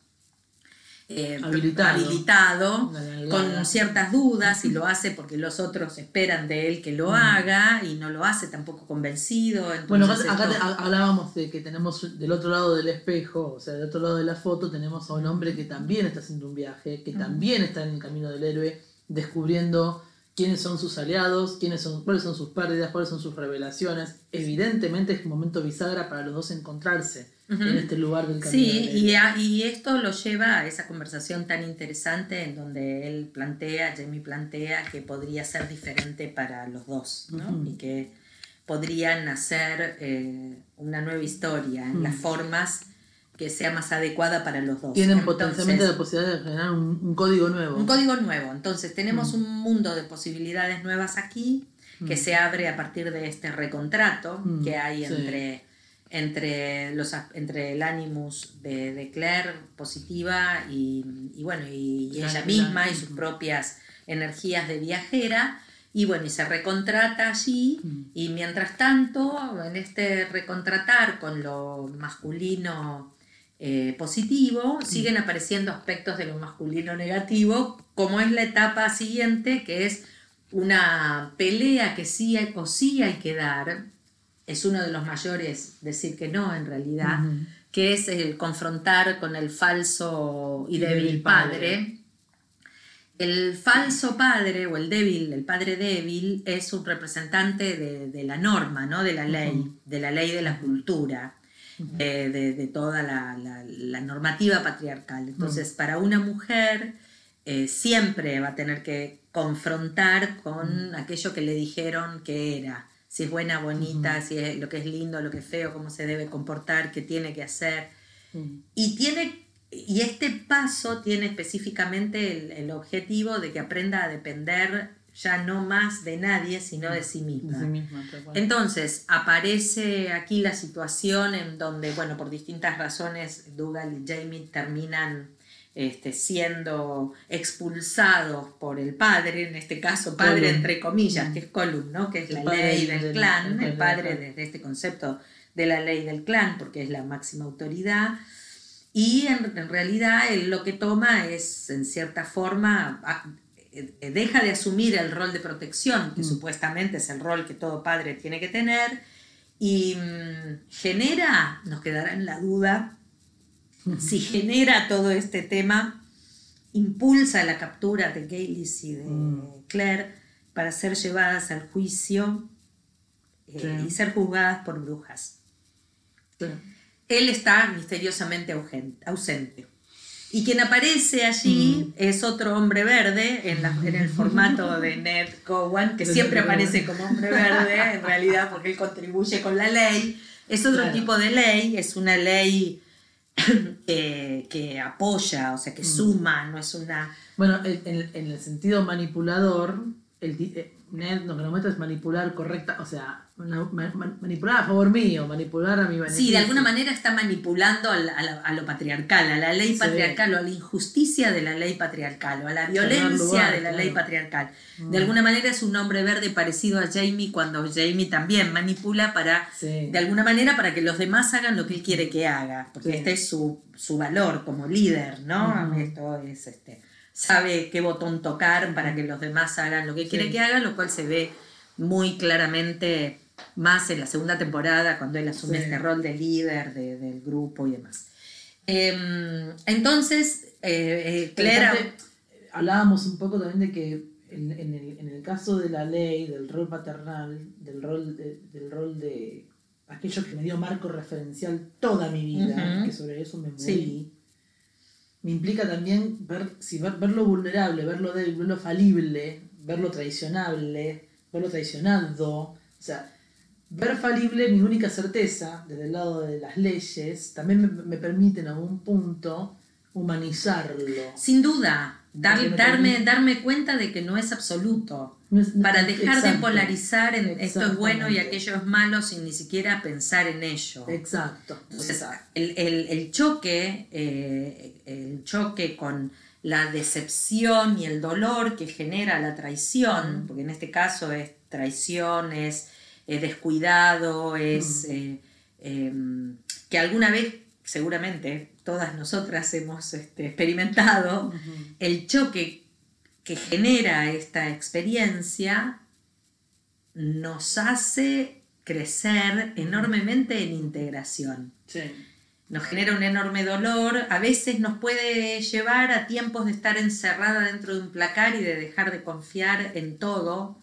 eh, habilitado, con ciertas dudas y lo hace porque los otros esperan de él que lo haga y no lo hace tampoco convencido. bueno, acá, hablábamos de que tenemos del otro lado del espejo, o sea, del otro lado de la foto tenemos a un hombre que también está haciendo un viaje, que también está en el camino del héroe, descubriendo quiénes son sus aliados, quiénes son, cuáles son sus pérdidas, cuáles son sus revelaciones. Evidentemente es un momento bisagra para los dos encontrarse en este lugar del camino. Sí, y, y, esto lo lleva a esa conversación tan interesante en donde él plantea, Jamie plantea que podría ser diferente para los dos, ¿no? Y que podrían hacer eh, una nueva historia en las formas que sea más adecuada para los dos. Tienen potencialmente la posibilidad de generar un, código nuevo. Un código nuevo. Entonces tenemos mm. un mundo de posibilidades nuevas aquí que mm. se abre a partir de este recontrato mm. que hay entre, entre, los, entre el animus de, Claire positiva y, bueno, y, ella misma y sus propias energías de viajera. Y bueno, y se recontrata allí, y mientras tanto, en este recontratar con lo masculino eh, positivo, siguen apareciendo aspectos de lo masculino negativo, como es la etapa siguiente, que es una pelea que sí o sí hay que dar, es uno de los mayores decir que no en realidad, que es el confrontar con el falso y débil padre. El falso padre o el débil, el padre débil, es un representante de, la norma, ¿no? de la ley, de la ley de la cultura. Eh, de, toda la, normativa patriarcal. Entonces, para una mujer eh, siempre va a tener que confrontar con aquello que le dijeron que era, si es buena, bonita, si es lo que es lindo, lo que es feo, cómo se debe comportar, qué tiene que hacer. Y tiene y este paso tiene específicamente el, el, objetivo de que aprenda a depender ya no más de nadie, sino de sí misma. Entonces, aparece aquí la situación en donde, bueno, por distintas razones, Dougal y Jamie terminan este, siendo expulsados por el padre, en este caso padre entre comillas, que es Colum, ¿no? que es la ley del, clan, el padre desde este concepto de la ley del clan, porque es la máxima autoridad. Y en, realidad él lo que toma es, en cierta forma, eh, deja de asumir el rol de protección, que mm. supuestamente es el rol que todo padre tiene que tener, y mm, genera, nos quedará en la duda, si genera todo este tema, impulsa la captura de Gaylis y de mm. Claire para ser llevadas al juicio eh, y ser juzgadas por brujas. Él está misteriosamente ausente. Y quien aparece allí mm. es otro hombre verde en, en, el formato de Ned Cowan, que siempre aparece como hombre verde, en realidad porque él contribuye con la ley. Es otro tipo de ley, es una ley que, apoya, o sea, que mm. suma, no es una... Bueno, en, en el sentido manipulador, el, eh, Ned lo que nos muestra es manipular correcta, o sea, manipular a favor mío, manipular a mi beneficio. Sí, de alguna manera está manipulando a, lo patriarcal, a la ley patriarcal o a la injusticia de la ley patriarcal o a la violencia de la ley patriarcal. De mm. alguna manera es un hombre verde parecido a Jamie cuando Jamie también manipula para, de alguna manera, para que los demás hagan lo que él quiere que haga, porque este es su, valor como líder, ¿no? Esto es este sabe qué botón tocar para que los demás hagan lo que quiere que hagan, lo cual se ve muy claramente más en la segunda temporada, cuando él asume este rol de líder del grupo y demás. Em, entonces, eh, eh Hablábamos un poco también de que en, el, caso de la ley, del rol paternal, del rol de, del rol de aquello que me dio marco referencial toda mi vida, que sobre eso me morí me implica también ver, si ver, verlo vulnerable, verlo débil, verlo falible, verlo traicionable, verlo traicionado. O sea, ver falible mi única certeza, desde el lado de las leyes, también me, me permite en algún punto humanizarlo. Sin duda, dar- darme, darme cuenta de que no es absoluto. No es- Para dejar de polarizar en esto es bueno y aquello es malo sin ni siquiera pensar en ello. Exacto. Entonces, exacto. el, el- el choque, eh, el choque con la decepción y el dolor que genera la traición, porque en este caso es traición, es eh, descuidado, es eh, em, que alguna vez, seguramente, todas nosotras hemos este, experimentado, el choque que genera esta experiencia nos hace crecer enormemente en integración. Sí. Nos genera un enorme dolor, a veces nos puede llevar a tiempos de estar encerrada dentro de un placar y de dejar de confiar en todo.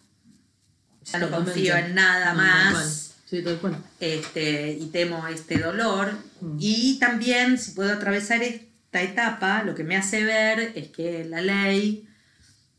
Ya no confío en nada No, más Sí, tal cual. este, y temo este dolor. Mm. Y también, si puedo atravesar esta etapa, lo que me hace ver es que la ley,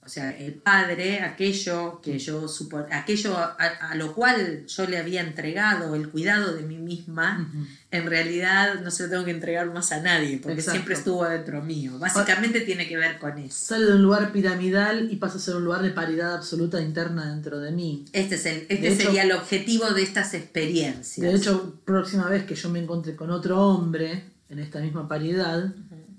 o sea, el padre, aquello que yo supo, aquello a, a lo cual yo le había entregado el cuidado de mí misma, Ujú. en realidad no se lo tengo que entregar más a nadie, porque Exacto. siempre estuvo dentro mío. Básicamente tiene que ver con eso. Sale de un lugar piramidal y pasa a ser un lugar de paridad absoluta interna dentro de mí. Este, es el, este hecho- sería el objetivo de estas experiencias. De hecho, próxima vez que yo me encuentre con otro hombre en esta misma paridad,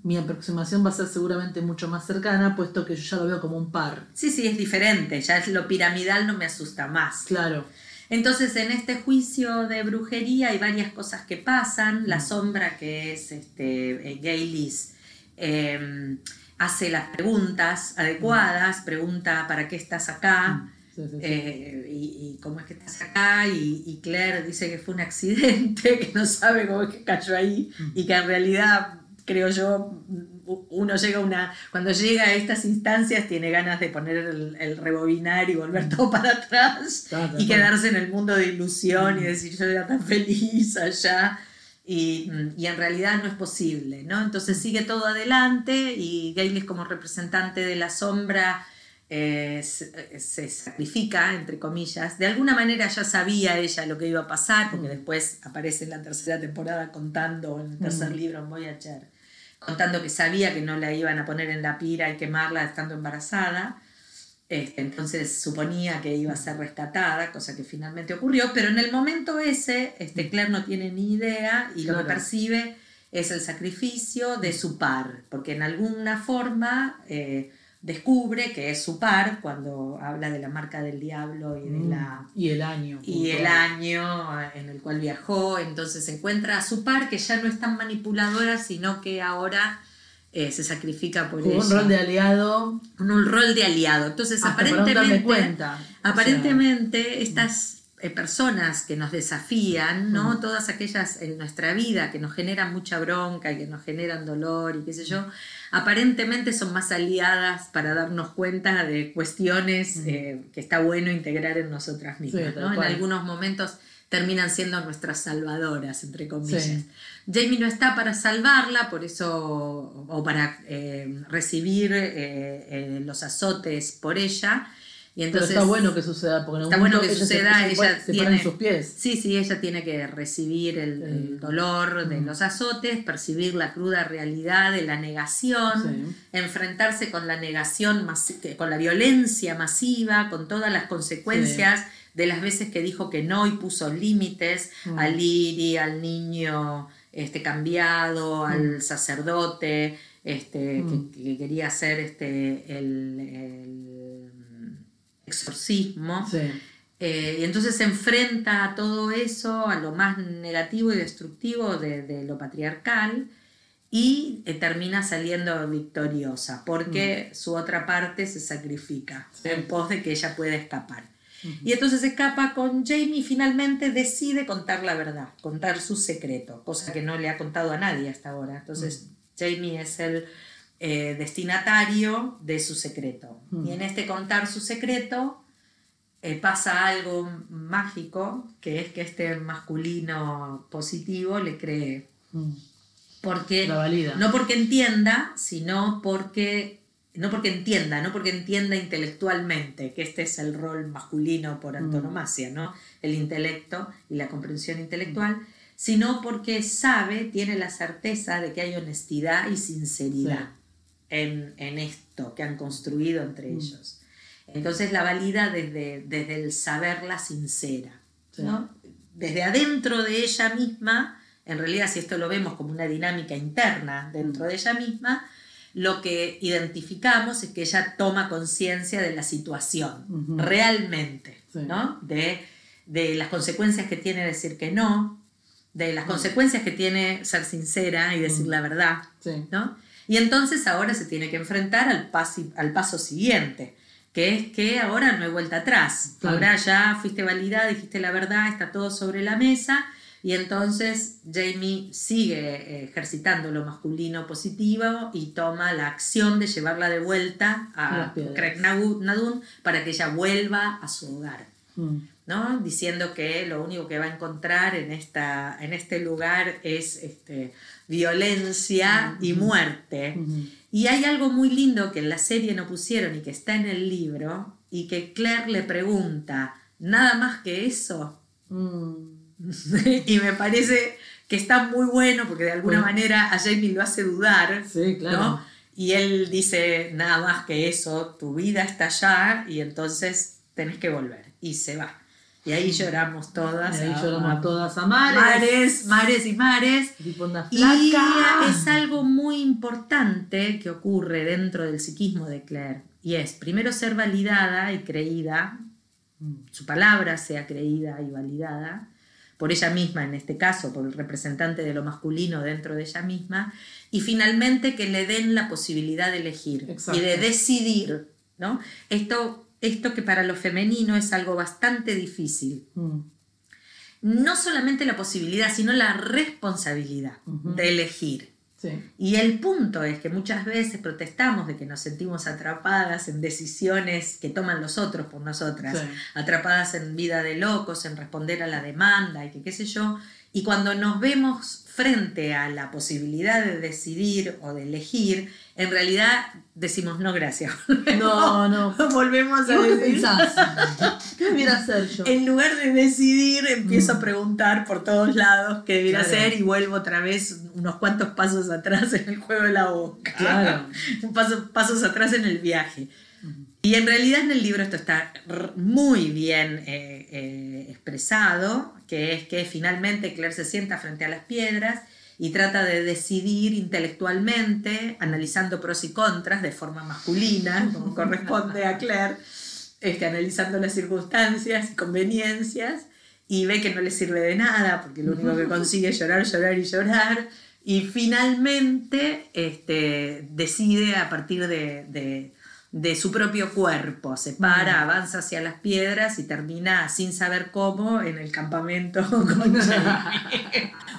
mi aproximación va a ser seguramente mucho más cercana, puesto que yo ya lo veo como un par. Sí, sí, es diferente, ya es lo piramidal no me asusta más. Claro. Entonces, en este juicio de brujería hay varias cosas que pasan. La sombra, que es este, eh, Gaylis, eh, hace las preguntas adecuadas, pregunta ¿para qué estás acá? Sí, sí, sí. Eh, y, y cómo es que estás acá, y, y Claire dice que fue un accidente, que no sabe cómo es que cayó ahí, y que en realidad, creo yo, uno llega a una, cuando llega a estas instancias tiene ganas de poner el, el rebobinar y volver todo para atrás Claro, y claro. quedarse en el mundo de ilusión y decir yo era tan feliz allá. Y, y en realidad no es posible, ¿no? Entonces sigue todo adelante y Gaylis como representante de la sombra eh, se, se sacrifica, entre comillas. De alguna manera ya sabía ella lo que iba a pasar, porque después aparece en la tercera temporada contando, en el tercer Mm. libro en Voyager, contando que sabía que no la iban a poner en la pira y quemarla estando embarazada. Este, entonces suponía que iba a ser rescatada, cosa que finalmente ocurrió, pero en el momento ese, este, Claire no tiene ni idea y lo que percibe es el sacrificio de su par, porque en alguna forma eh, descubre que es su par cuando habla de la marca del diablo y de Mm. la Y el año. y el año en el cual viajó, entonces encuentra a su par que ya no es tan manipuladora, sino que ahora eh, se sacrifica por ella. un rol de aliado Un- un rol de aliado. Entonces, hasta aparentemente, cuenta. O sea, aparentemente estas eh, personas que nos desafían, ¿no? Todas aquellas en nuestra vida que nos generan mucha bronca y que nos generan dolor y qué sé yo, aparentemente son más aliadas para darnos cuenta de cuestiones eh, que está bueno integrar en nosotras mismas, Sí, tal ¿no? En algunos momentos terminan siendo nuestras salvadoras, entre comillas. Sí. Jamie no está para salvarla, por eso, o para eh, recibir eh, los azotes por ella. Y Pero entonces, está bueno que suceda, porque en Está bueno que ella suceda, se, ella se, tiene- en sus pies. Sí, sí, ella tiene que recibir el, el Mm. dolor de Mm. los azotes, percibir la cruda realidad de la negación, Sí. enfrentarse con la negación, con la violencia masiva, con todas las consecuencias de las veces que dijo que no y puso límites Mm. al Liri, al niño este, cambiado, al sacerdote, este, Mm. que, que quería hacer este, el, el exorcismo. Sí. Eh, y entonces se enfrenta a todo eso, a lo más negativo y destructivo de, de lo patriarcal, y eh, termina saliendo victoriosa, porque su otra parte se sacrifica Sí. en pos de que ella pueda escapar. Y entonces escapa con Jamie y finalmente decide contar la verdad, contar su secreto, cosa que no le ha contado a nadie hasta ahora. Entonces Jamie es el eh, destinatario de su secreto. Mm. Y en este contar su secreto eh, pasa algo mágico, que es que este masculino positivo le cree. Mm. Porque La valida. no porque entienda, sino porque no porque entienda, no porque entienda intelectualmente que este es el rol masculino por antonomasia, ¿no? El intelecto y la comprensión intelectual, sino porque sabe, tiene la certeza de que hay honestidad y sinceridad en, que han construido entre ellos. Entonces la valida desde, desde el saberla sincera, ¿no? Desde adentro de ella misma, en realidad si esto lo vemos como una dinámica interna dentro de ella misma, lo que identificamos es que ella toma conciencia de la situación, realmente, ¿no? De, las consecuencias que tiene decir que no, de las consecuencias que tiene ser sincera y decir la verdad, ¿no? Y entonces ahora se tiene que enfrentar al, al paso siguiente, que es que ahora no hay vuelta atrás. Ahora ya fuiste validada, dijiste la verdad, está todo sobre la mesa y entonces Jamie sigue eh, ejercitando lo masculino positivo y toma la acción de llevarla de vuelta a Craig Nadun para que ella vuelva a su hogar. Mm. ¿no? Diciendo que lo único que va a encontrar en, esta, en este lugar es este, violencia y muerte. Y hay algo muy lindo que en la serie no pusieron y que está en el libro y que Claire le pregunta, ¿nada más que eso? Mm. y me parece que está muy bueno porque de alguna manera a Jamie lo hace dudar. Y él dice, nada más que eso, tu vida está allá y entonces tenés que volver. Y se va. Y ahí lloramos todas. Y ahí lloramos todas a mares. Mares, mares y mares. Y es algo muy importante que ocurre dentro del psiquismo de Claire. Y es, primero, ser validada y creída, su palabra sea creída y validada por ella misma en este caso, por el representante de lo masculino dentro de ella misma, y finalmente que le den la posibilidad de elegir y de decidir, ¿no? Esto, esto que para lo femenino es algo bastante difícil. Mm. No solamente la posibilidad, sino la responsabilidad de elegir. Y el punto es que muchas veces protestamos de que nos sentimos atrapadas en decisiones que toman los otros por nosotras, atrapadas en vida de locos, en responder a la demanda y que qué sé yo. Y cuando nos vemos frente a la posibilidad de decidir o de elegir, en realidad decimos no gracias. No, no. Volvemos a decir. ¿Qué debiera hacer yo? En lugar de decidir, empiezo a mm. preguntar por todos lados qué debiera hacer y vuelvo otra vez unos cuantos pasos atrás en el juego de la boca. Claro. Un paso, pasos atrás en el viaje. Y en realidad en el libro esto está muy bien eh, eh, expresado, que es que finalmente Claire se sienta frente a las piedras y trata de decidir intelectualmente, analizando pros y contras de forma masculina, como corresponde a Claire, este, analizando las circunstancias y conveniencias, y ve que no le sirve de nada, porque lo único que consigue es llorar, llorar y llorar, y finalmente este, decide a partir de, de, su propio cuerpo, se para, avanza hacia las piedras y termina sin saber cómo en el campamento con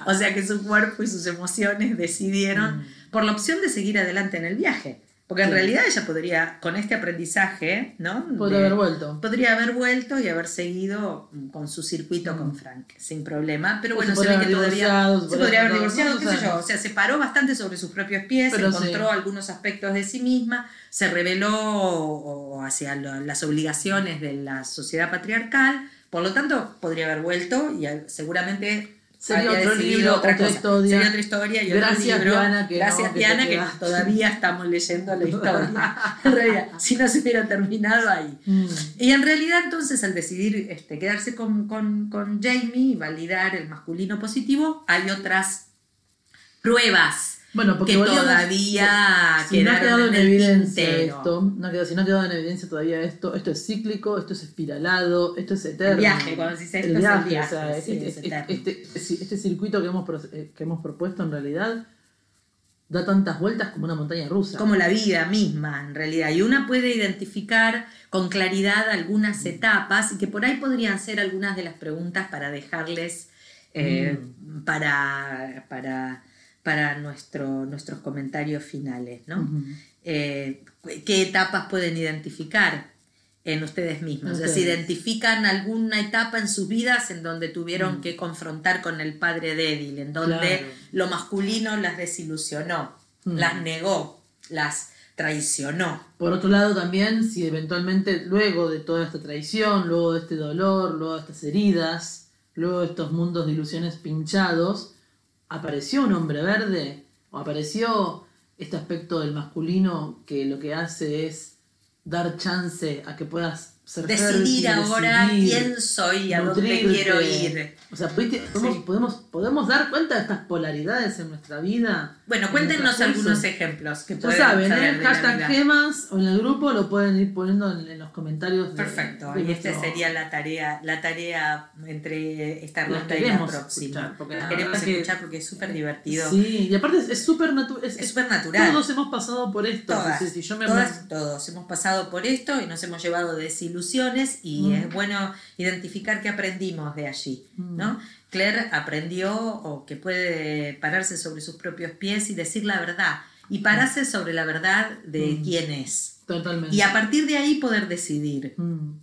O sea que su cuerpo y sus emociones decidieron mm. por la opción de seguir adelante en el viaje. Porque en realidad ella podría, con este aprendizaje, ¿no? Podría haber vuelto. Podría haber vuelto y haber seguido con su circuito con mm. Frank, sin problema. Pero bueno, se, ve que todavía se podría haber divorciado, qué sé yo. O sea, se paró bastante sobre sus propios pies, encontró algunos aspectos de sí misma, se reveló hacia las obligaciones de la sociedad patriarcal. Por lo tanto, podría haber vuelto y seguramente Sería otro libro, otra, historia. Sería otra historia y Gracias, otro libro. que Gracias, Diana, que, todavía estamos leyendo la historia. en realidad, si no se hubiera terminado ahí. Mm. Y en realidad, entonces, al decidir este, quedarse con, con, con Jamie y validar el masculino positivo, hay otras pruebas bueno, porque que todavía si no ha quedado en, evidencia esto, no si no ha quedado en evidencia todavía esto, esto es cíclico, esto es espiralado, esto es eterno. El viaje, cuando se dice esto el viaje, es el viaje. este, este, circuito que hemos, eh, que hemos propuesto en realidad da tantas vueltas como una montaña rusa. Como la vida misma, en realidad. Y una puede identificar con claridad algunas etapas y que por ahí podrían ser algunas de las preguntas para dejarles eh, mm. para, para para nuestro, nuestros comentarios finales. ¿no? Eh, ¿Qué etapas pueden identificar en ustedes mismos? O sea, si identifican alguna etapa en sus vidas en donde tuvieron que confrontar con el padre débil, en donde lo masculino las desilusionó, las negó, las traicionó. Por otro lado también, si eventualmente luego de toda esta traición, luego de este dolor, luego de estas heridas, luego de estos mundos de ilusiones pinchados, apareció un hombre verde o apareció este aspecto del masculino que lo que hace es dar chance a que puedas Decidir ahora decidir, quién soy y a dónde nutrirte. quiero ir. O sea, podemos, Sí. podemos, podemos dar cuenta de estas polaridades en nuestra vida. Bueno, en cuéntenos algunos ejemplos que Ya saben, saber ¿eh? hashtag gemas o en el grupo lo pueden ir poniendo en, en los comentarios. de- Perfecto, de y esta sería la tarea, la tarea entre esta ronda y la próxima. escuchar, porque la queremos que- escuchar porque es súper divertido. Sí, y aparte es- es súper natural. Es súper natural. Todos hemos pasado por esto. Todas, sí, yo me todas, todos hemos pasado por esto y nos hemos llevado desilusiones y Mm. es bueno identificar qué aprendimos de allí, Mm. ¿no? Claire aprendió o que puede pararse sobre sus propios pies y decir la verdad y pararse sobre la verdad de Mm. quién es Totalmente. y a partir de ahí poder decidir.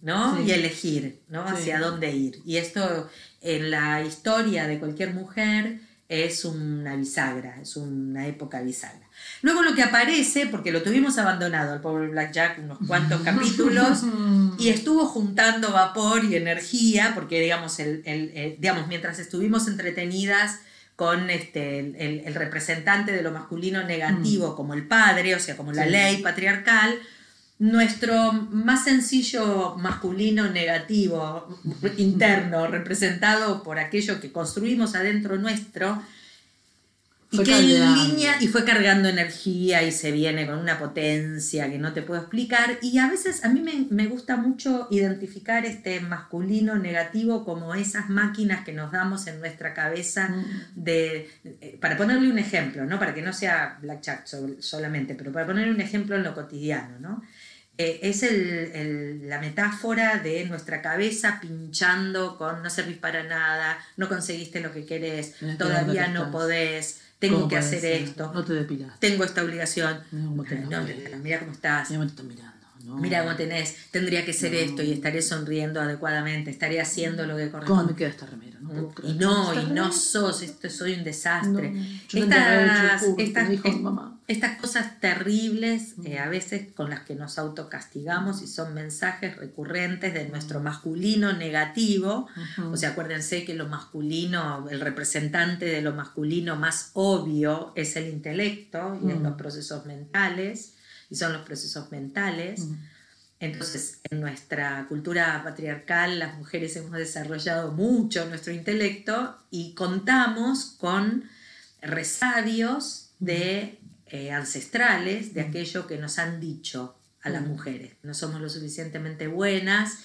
¿no? sí. Y elegir, ¿no? Sí. Hacia dónde ir. Y esto en la historia de cualquier mujer es una bisagra, es una época bisagra. Luego lo que aparece, porque lo tuvimos abandonado al pobre Blackjack unos cuantos capítulos, y estuvo juntando vapor y energía, porque digamos, el, el- el- digamos mientras estuvimos entretenidas con este, el, representante de lo masculino negativo como el padre, o sea, como la Sí. ley patriarcal, nuestro más sencillo masculino negativo interno, representado por aquello que construimos adentro nuestro, y Fue que en caldeando. línea y fue cargando energía y se viene con una potencia que no te puedo explicar. Y a veces a mí me, me gusta mucho identificar este masculino negativo como esas máquinas que nos damos en nuestra cabeza Mm. de, eh, para ponerle un ejemplo, ¿no? Para que no sea Blackjack sol- solamente, pero para ponerle un ejemplo en lo cotidiano, ¿no? Eh, es el- el- la metáfora de nuestra cabeza pinchando con no servís para nada, no conseguiste lo que querés, todavía no podés, tengo ¿Cómo que hacer ser? esto, No te depilaste. tengo esta obligación. Mira cómo te No, enojes. mira cómo estás. Mira cómo te están mirando. No. Mira cómo tenés, tendría que ser No. esto y estaré sonriendo adecuadamente, estaré haciendo lo que ¿Cómo corresponde. me queda esta remera? No puedo Y no, y no sos, esto soy un desastre. Yo Estas, dijo mamá. cosas terribles, eh, a veces con las que nos autocastigamos y son mensajes recurrentes de nuestro masculino negativo. O sea, acuérdense que lo masculino, el representante de lo masculino más obvio es el intelecto y es Mm. los procesos mentales, y son los procesos mentales. Entonces, en nuestra cultura patriarcal, las mujeres hemos desarrollado mucho nuestro intelecto y contamos con resabios de eh, ancestrales de aquello que nos han dicho a las mujeres. No somos lo suficientemente buenas,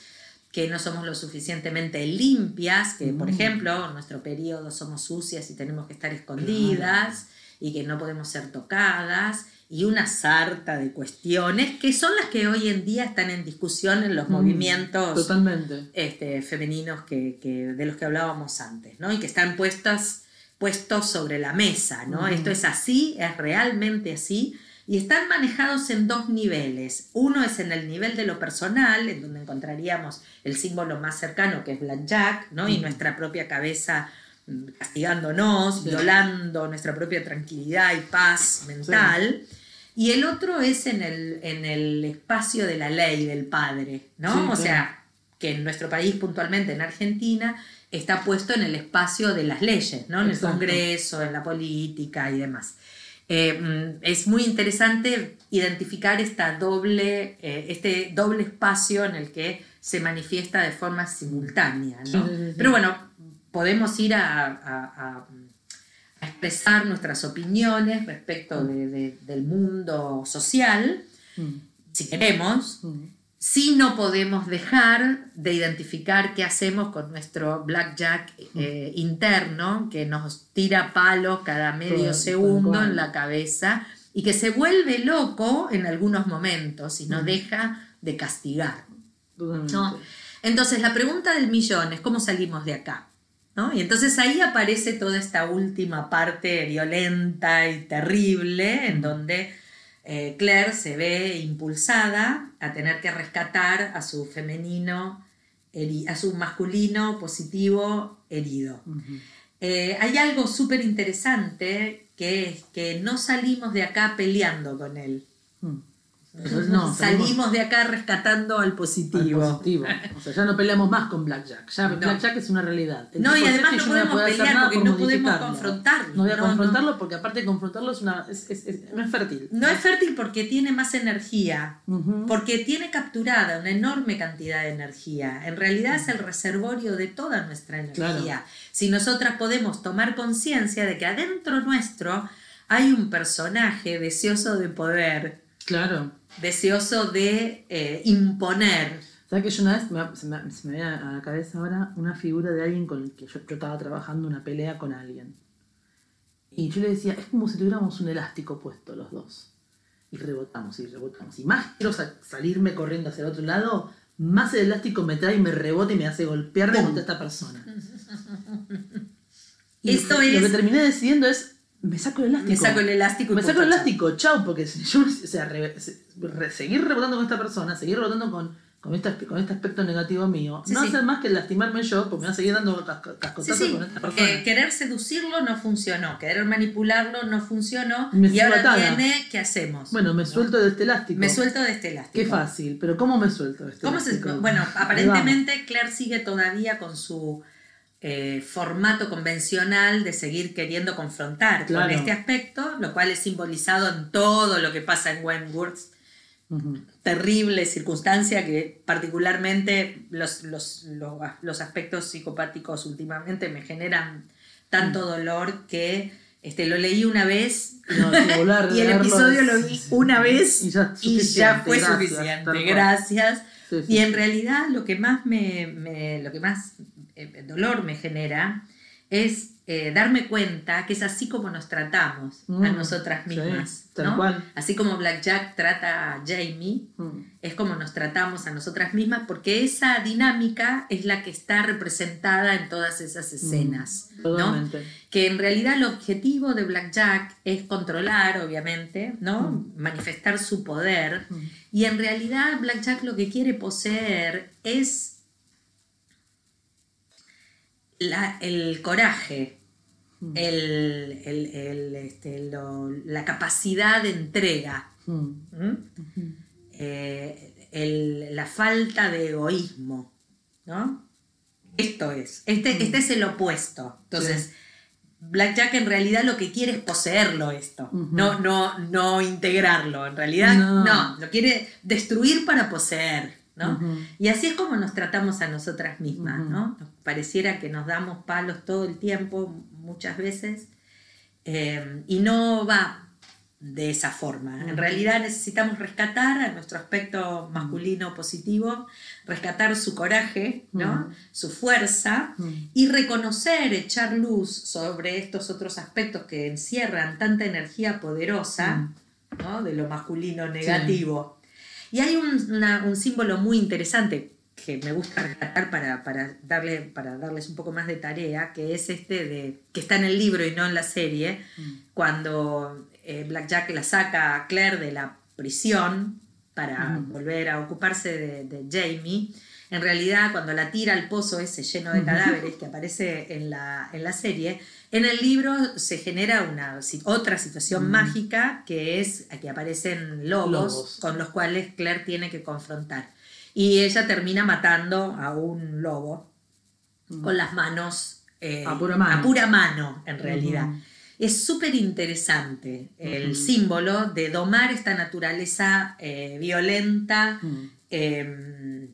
que no somos lo suficientemente limpias, que por ejemplo en nuestro periodo somos sucias y tenemos que estar escondidas y que no podemos ser tocadas y una sarta de cuestiones que son las que hoy en día están en discusión en los Mm, movimientos Totalmente. este, femeninos que, que- de los que hablábamos antes, ¿no? Y que están puestas, puestos sobre la mesa, ¿no? Esto es así, es realmente así, y están manejados en dos niveles. Uno es en el nivel de lo personal, en donde encontraríamos el símbolo más cercano, que es Blackjack, ¿no? Y Ujú. nuestra propia cabeza mm, castigándonos, Sí. violando nuestra propia tranquilidad y paz mental. Y el otro es en el, en el espacio de la ley del padre, ¿no? Sí, o claro. sea, que en nuestro país, puntualmente en Argentina, está puesto en el espacio de las leyes, ¿no? En el. Congreso, en la política y demás. Eh, mm, es muy interesante identificar esta doble, eh, este doble espacio en el que se manifiesta de forma simultánea, ¿no? Sí, sí, sí. Pero bueno, podemos ir a, a- a- a expresar nuestras opiniones respecto de- de- del mundo social, Mm. si queremos, Mm. si no podemos dejar de identificar qué hacemos con nuestro blackjack eh, interno, que nos tira palos cada medio segundo en la cabeza y que se vuelve loco en algunos momentos y no Mm. deja de castigar. Entonces la pregunta del millón es cómo salimos de acá. ¿No? Y entonces ahí aparece toda esta última parte violenta y terrible en donde eh, Claire se ve impulsada a tener que rescatar a su femenino, a su masculino positivo herido. Eh, hay algo súper interesante que es que no salimos de acá peleando con él. Mm. Entonces, no, Salimos de acá rescatando al al positivo. positivo. O sea, ya no peleamos más con Blackjack. Ya No. Blackjack es una realidad. El No, y además no podemos pelear porque por no podemos confrontarlo. No voy a confrontarlo porque aparte de confrontarlo es una, es, es- es- no es fértil. No es fértil porque tiene más energía, porque tiene capturada una enorme cantidad de energía. En realidad es el reservorio de toda nuestra energía. Claro. Si nosotras podemos tomar conciencia de que adentro nuestro hay un personaje deseoso de poder, Claro. Deseoso de eh, imponer. ¿Sabes que yo una vez me, se, me, se me viene a la cabeza ahora una figura de alguien con el que yo, yo estaba trabajando una pelea con alguien? Y yo le decía, es como si tuviéramos un elástico puesto los dos. Y rebotamos y rebotamos. Y más quiero sa- salirme corriendo hacia el otro lado, más el elástico me trae y me rebota y me hace golpearme ¡Pum! contra esta persona. Y Esto lo, que- es- lo que terminé decidiendo es, me saco el elástico. Me saco el elástico y Me saco el elástico, chau, porque si yo, o sea, re- se- re- seguir rebotando con esta persona, seguir rebotando con, con, esta- con este aspecto negativo mío, Sí, no sí. hacer más que lastimarme yo, porque me va a seguir dando cascotazos sí, con esta persona. porque querer seducirlo no funcionó, querer manipularlo no funcionó Me y ahora atada. viene, ¿qué hacemos? Bueno, me ¿No? suelto de este elástico. Me suelto de este elástico. Qué fácil, pero ¿cómo me suelto de este ¿Cómo se- elástico? bueno, aparentemente Claire sigue todavía con su eh, formato convencional de seguir queriendo confrontar Claro. con este aspecto, lo cual es simbolizado en todo lo que pasa en Wentworth. Ujú. Terrible circunstancia que particularmente los, los, los, los aspectos psicopáticos últimamente me generan tanto dolor que este, lo leí una vez No, y el episodio lo vi una vez y ya, y ya fue gracias, suficiente. Gracias. Sí, sí, Y en sí. realidad lo que más me, me- lo que más eh, dolor me genera es eh, darme cuenta que es así como nos tratamos a Mm, nosotras sí, mismas. tal ¿no? cual. Así como Blackjack trata a Jamie, Mm. es como nos tratamos a nosotras mismas, porque esa dinámica es la que está representada en todas esas escenas. ¿no? Mm, que en realidad el objetivo de Blackjack es controlar, obviamente, ¿no? Manifestar su poder. Mm. Y en realidad Blackjack lo que quiere poseer es la- el coraje, Mm. el, el- el, este, lo- la capacidad de entrega, Mm. Eh, la falta de egoísmo, ¿no? Esto es, este, este es el opuesto. Entonces, Blackjack en realidad lo que quiere es poseerlo esto, no, no, no integrarlo. En realidad, No. no. lo quiere destruir para poseer, ¿no? Y así es como nos tratamos a nosotras mismas. ¿no? Nos pareciera que nos damos palos todo el tiempo, muchas veces, eh, y no va de esa forma. En realidad necesitamos rescatar a nuestro aspecto masculino positivo, rescatar su coraje, ¿no? Su fuerza, y reconocer, echar luz sobre estos otros aspectos que encierran tanta energía poderosa, ¿no? de lo masculino negativo. Y hay un, una- un símbolo muy interesante que me gusta rescatar para, para, darle, para darles un poco más de tarea, que es este de que está en el libro y no en la serie, Mm. cuando eh, Blackjack la saca a Claire de la prisión para Ujú. volver a ocuparse de, de Jamie. En realidad, cuando la tira al pozo ese lleno de cadáveres que aparece en la, en la serie, en el libro se genera una, otra situación mágica que es que aparecen lobos, Lobos. con los cuales Claire tiene que confrontar. Y ella termina matando a un lobo Mm. con las manos eh, A pura mano. a pura mano, en realidad. Es súper interesante el símbolo de domar esta naturaleza eh, violenta eh,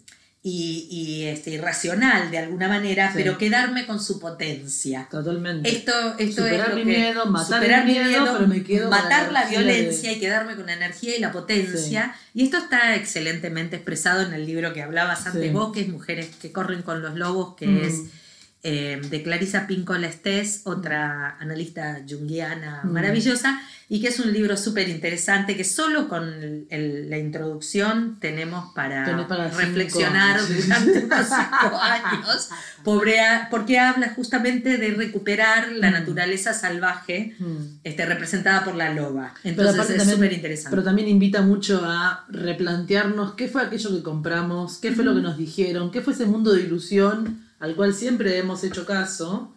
y, y, este, irracional de alguna manera, Sí. pero quedarme con su potencia. Totalmente. Esto, esto Superar es lo mi que- miedo, matar superar mi miedo, pero me quedo con la matar la violencia de- y quedarme con la energía y la potencia. Y esto está excelentemente expresado en el libro que hablabas antes Sí. vos, que es Mujeres que corren con los lobos, que Mm. es eh, de Clarisa Pincola Estés, otra analista junguiana Mm. maravillosa, y que es un libro súper interesante que solo con el- el- la introducción tenemos para, reflexionar durante unos cinco años, pobre porque habla justamente de recuperar la Mm. naturaleza salvaje Mm. este, representada por la loba. Entonces es súper interesante. Pero también invita mucho a replantearnos qué fue aquello que compramos, qué fue lo que nos dijeron, qué fue ese mundo de ilusión al cual siempre hemos hecho caso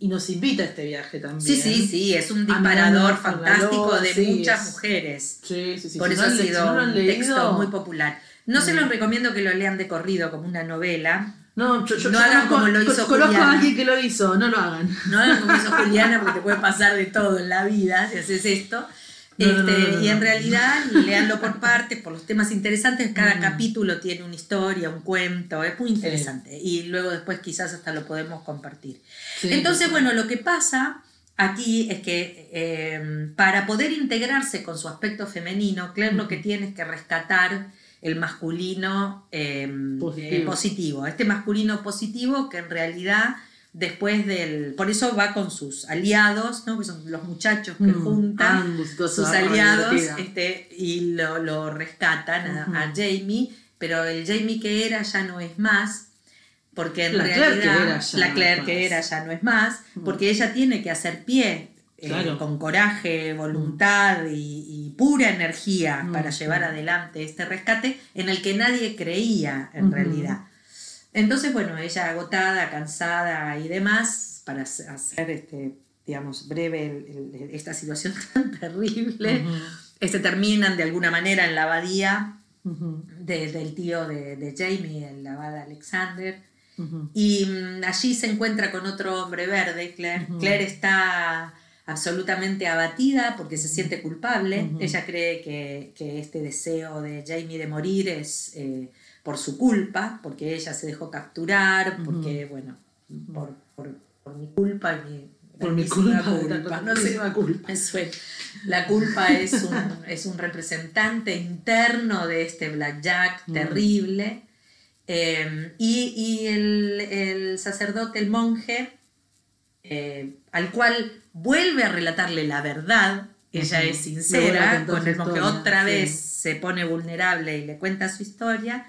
y nos invita a este viaje también. Sí, sí, sí, es un disparador fantástico de sí, muchas es- mujeres. Sí, sí, sí. Por Si eso no ha sido no un leído- texto muy popular. No se los recomiendo que lo lean de corrido como una novela. No, yo, yo- No hagan como lo hizo con- conozco a alguien que lo hizo, no lo hagan. No hagan como hizo Juliana porque te puede pasar de todo en la vida si haces esto. Este, no, no, no. Y en realidad, leanlo por partes, por los temas interesantes. Cada Mm. capítulo tiene una historia, un cuento, es muy interesante. Y luego después quizás hasta lo podemos compartir. Sí, Entonces, bueno, lo que pasa aquí es que eh, para poder integrarse con su aspecto femenino, Claire lo que tiene es que rescatar el masculino eh, Positivo. eh, positivo. Este masculino positivo que en realidad después del... Por eso va con sus aliados, ¿no? que son los muchachos que Mm, juntan sus aliados este, y lo, lo rescatan a- Ujú. a, Jamie, pero el Jamie que era ya no es más, porque en La Claire que realidad era ya la Claire que era ya no es más, porque ella tiene que hacer pie. eh, Claro. con coraje, voluntad y, y pura energía Mm, para llevar mm. adelante este rescate en el que nadie creía en realidad. Entonces, bueno, ella agotada, cansada y demás, para hacer- este, digamos, breve el- el- esta situación tan terrible, este, terminan de alguna manera en la abadía de- del tío de, de Jamie, el abad Alexander, ujú. y mm, allí se encuentra con otro hombre verde, Claire. Claire está absolutamente abatida porque se siente culpable. Ella cree que, que este deseo de Jamie de morir es eh, por su culpa, porque ella se dejó capturar, porque, bueno, por, por- por mi culpa y mi... Por mi grandísima culpa, culpa, no sé, culpa. La culpa es un, es un representante interno de este blackjack Mm. terrible. Eh, y y el, el sacerdote, el monje, eh, al cual vuelve a relatarle la verdad, ella es sincera, con el monje otra sí. vez se pone vulnerable y le cuenta su historia.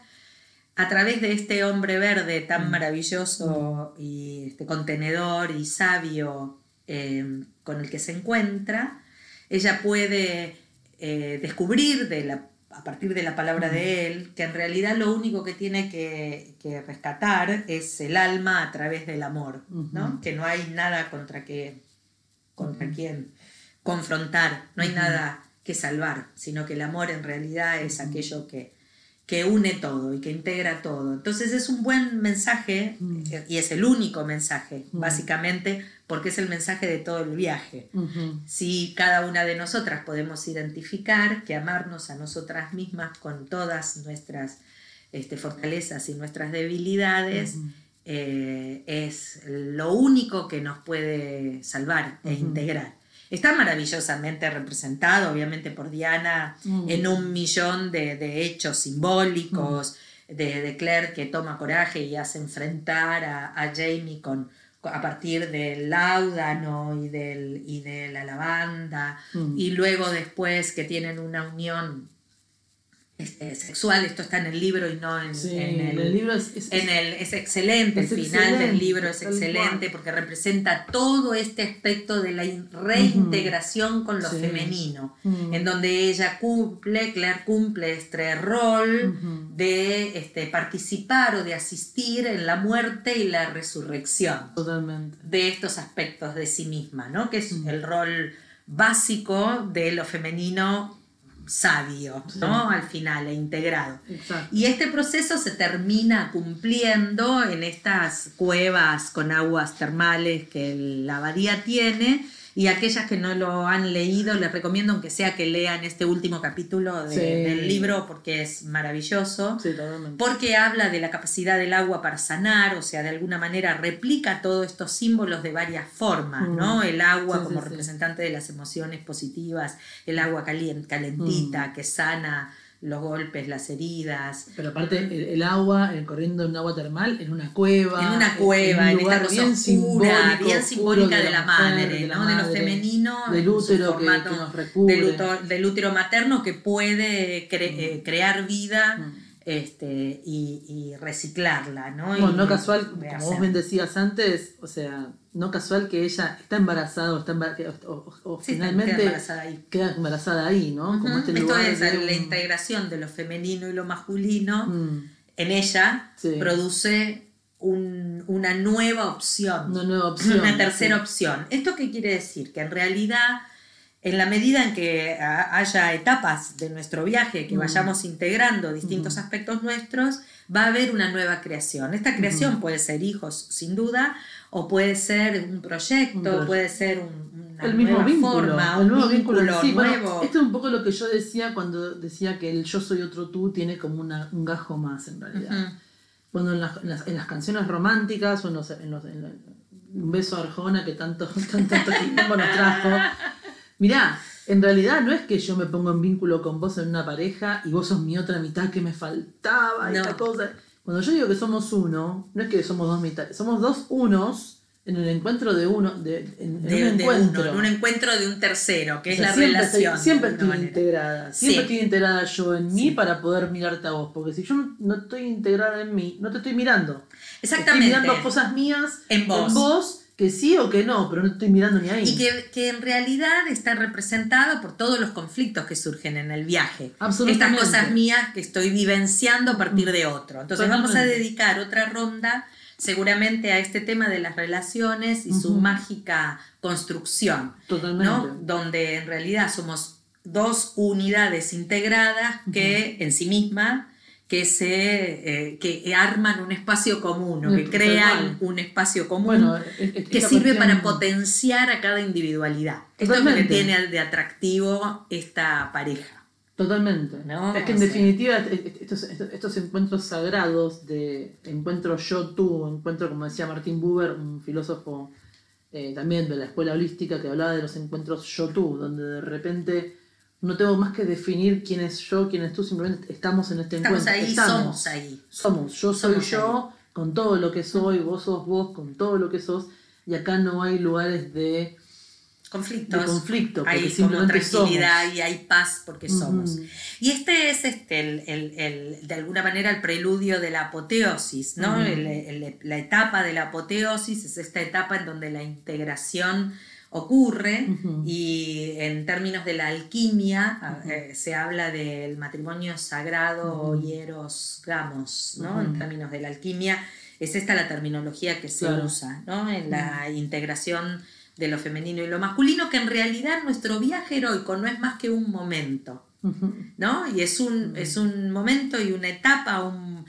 A través de este hombre verde tan Mm. maravilloso y este contenedor y sabio eh, con el que se encuentra, ella puede eh, descubrir de la, a partir de la palabra de él que en realidad lo único que tiene que, que rescatar es el alma a través del amor, que no hay nada contra, que, contra quien confrontar, no hay nada que salvar, sino que el amor en realidad es aquello que, que une todo y que integra todo. Entonces es un buen mensaje Mm. eh, y es el único mensaje, Mm. básicamente, porque es el mensaje de todo el viaje. Si cada una de nosotras podemos identificar que amarnos a nosotras mismas con todas nuestras este, fortalezas y nuestras debilidades eh, es lo único que nos puede salvar e integrar. Está maravillosamente representado, obviamente, por Diana Mm. en un millón de, de hechos simbólicos, de, de Claire que toma coraje y hace enfrentar a, a Jamie con, a partir del láudano y, del, y de la lavanda, Mm. y luego después que tienen una unión este, sexual, esto está en el libro y no en, Sí, en el, el libro es, es- en el- es excelente, Es el final excelente, del libro es excelente porque representa todo este aspecto de la in- reintegración con lo Sí. femenino, en donde ella cumple, Claire cumple este rol de este, participar o de asistir en la muerte y la resurrección Totalmente. de estos aspectos de sí misma, ¿no? que es el rol básico de lo femenino sabio, ¿no? al final, e integrado. Exacto. Y este proceso se termina cumpliendo en estas cuevas con aguas termales que la abadía tiene. Y aquellas que no lo han leído, les recomiendo, aunque sea que lean este último capítulo de- Sí. del libro, porque es maravilloso. Sí, totalmente. Porque habla de la capacidad del agua para sanar, o sea, de alguna manera replica todos estos símbolos de varias formas, Mm. ¿no? El agua Sí, como representante de las emociones positivas, el agua calentita Mm. que sana los golpes, las heridas. Pero aparte, el, el agua, el corriendo en un agua termal, en una cueva. En una cueva, un en, esta lugar cosa bien oscura, simbólico, bien simbólica de la, mujer, madre, de la ¿no? de lo femenino, Del útero que, formato que nos recubre. del, útero materno que puede cre- eh, crear vida Mm. Este, y, y reciclarla, ¿no? Bueno, Y no casual, como vos bien decías antes, o sea, no casual que ella está embarazada o, está embar- que- o, Sí, finalmente queda embarazada ahí. queda embarazada ahí, ¿no? Como este Esto lugar es de la un- integración de lo femenino y lo masculino Mm, en ella Sí. produce una nueva opción. Una nueva opción. Una tercera opción. ¿Esto qué quiere decir? Que en realidad, en la medida en que haya etapas de nuestro viaje, que mm. vayamos integrando distintos mm. aspectos nuestros, va a haber una nueva creación. Esta creación puede ser hijos, sin duda, o puede ser un proyecto, puede ser una el mismo nueva vínculo, forma, un nuevo vínculo nuevo. esto es un poco lo que yo decía cuando decía que el yo soy otro tú tiene como un gajo más en realidad. Cuando en las, canciones románticas o en, los, en, un beso a Arjona que tanto, tanto, tiempo nos trajo. Mirá, en realidad no es que yo me pongo en vínculo con vos en una pareja y vos sos mi otra mitad que me faltaba y cosa. Cuando yo digo que somos uno, no es que somos dos mitades, somos dos unos en el encuentro de uno, de, en, un encuentro. en un encuentro de un tercero, que es la relación. siempre estoy integrada, siempre estoy integrada yo en mí para poder mirarte a vos, porque si yo no, estoy integrada en mí, no te estoy mirando. Exactamente. Estoy mirando cosas mías en vos. Que sí o que no, pero no estoy mirando ni ahí. Y que, que, en realidad está representado por todos los conflictos que surgen en el viaje. Absolutamente. Estas cosas mías que estoy vivenciando a partir de otro. Entonces vamos a dedicar otra ronda seguramente a este tema de las relaciones y su mágica construcción, ¿no? donde en realidad somos dos unidades integradas que en sí mismas que se eh, que arman un espacio común o que crean un espacio común que sirve para potenciar a cada individualidad. Esto es lo que tiene de atractivo esta pareja. Totalmente. es que en definitiva estos, estos, encuentros sagrados de encuentro yo-tú, encuentro como decía Martín Buber, un filósofo eh, también de la escuela holística que hablaba de los encuentros yo-tú, donde de repente no tengo más que definir quién es yo, quién es tú, simplemente estamos en este encuentro. Ahí, estamos somos ahí. Somos, yo soy yo con todo lo que soy, vos sos vos con todo lo que sos, y acá no hay lugares de conflictos. conflicto, hay como tranquilidad y hay paz porque somos. Y este es este el, de alguna manera el preludio de la apoteosis, ¿no? la etapa de la apoteosis es esta etapa en donde la integración ocurre y en términos de la alquimia eh, se habla del matrimonio sagrado hieros gamos, ¿no? En términos de la alquimia es esta la terminología que se usa, ¿no? En la integración de lo femenino y lo masculino, que en realidad nuestro viaje heroico no es más que un momento, ¿no? Y es un, es un momento y una etapa, un,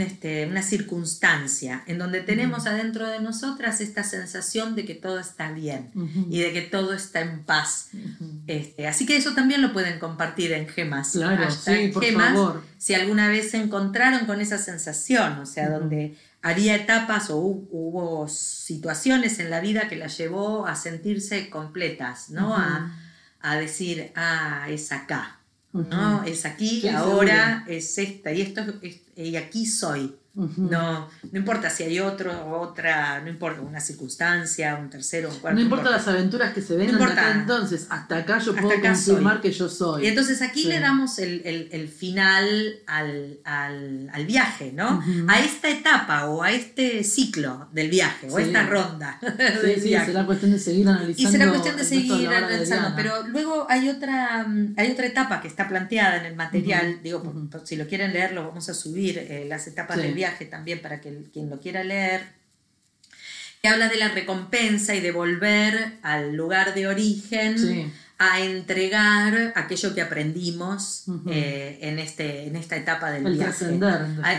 este, una circunstancia en donde tenemos adentro de nosotras esta sensación de que todo está bien y de que todo está en paz. este, así que eso también lo pueden compartir en gemas. Claro, sí, por favor. Si alguna vez se encontraron con esa sensación, o sea, donde había etapas o hubo situaciones en la vida que la llevó a sentirse completas, ¿no? a, a, decir, ah, es acá, ¿no? Es aquí, ahora es esta, y esto y aquí soy. No, no importa si hay otro, otra, no importa una circunstancia, un tercero, un cuarto. No importa, las aventuras que se ven entonces, hasta acá yo puedo confirmar que yo soy. Y entonces aquí le damos el, final al, viaje, ¿no? A esta etapa o a este ciclo del viaje o a esta ronda. Sí, sí, será cuestión de seguir analizando. Y será cuestión de seguir analizando, pero luego hay otra, hay otra etapa que está planteada en el material, digo, si lo quieren leer, lo vamos a subir, eh, las etapas del viaje viaje también para que, quien lo quiera leer, que habla de la recompensa y de volver al lugar de origen. a entregar aquello que aprendimos eh, en, este, en esta etapa del el viaje.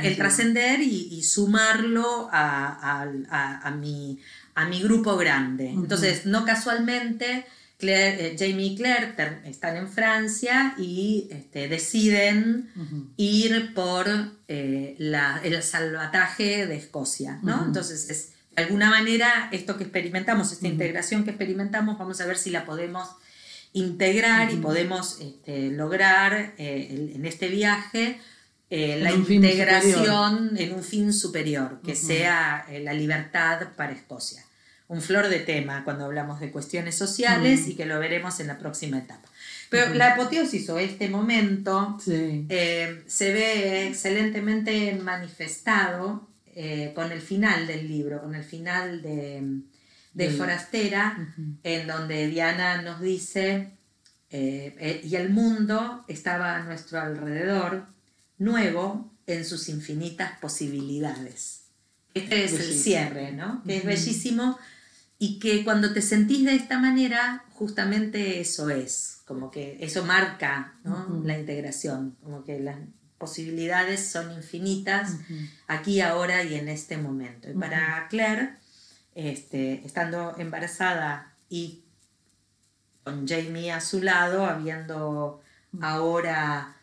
el trascender y, sumarlo a, mi, a mi grupo grande. Entonces, no casualmente, eh, Jamie y Claire están en Francia y este, deciden ir por eh, el salvataje de Escocia, ¿no? Entonces, es, de alguna manera, esto que experimentamos, esta integración que experimentamos, vamos a ver si la podemos integrar y podemos este, lograr eh, en este viaje la integración en un fin superior, que sea la libertad para Escocia un flor de tema cuando hablamos de cuestiones sociales y que lo veremos en la próxima etapa. Pero la apoteosis o este momento eh, se ve excelentemente manifestado eh, con el final del libro, con el final de, de Forastera, en donde Diana nos dice, eh, y el mundo estaba a nuestro alrededor, nuevo en sus infinitas posibilidades. Este es el cierre, ¿no? Que es bellísimo y que cuando te sentís de esta manera, justamente eso es, como que eso marca la integración, como que las posibilidades son infinitas aquí, ahora y en este momento. Y para Claire, este, estando embarazada y con Jamie a su lado, habiendo ahora,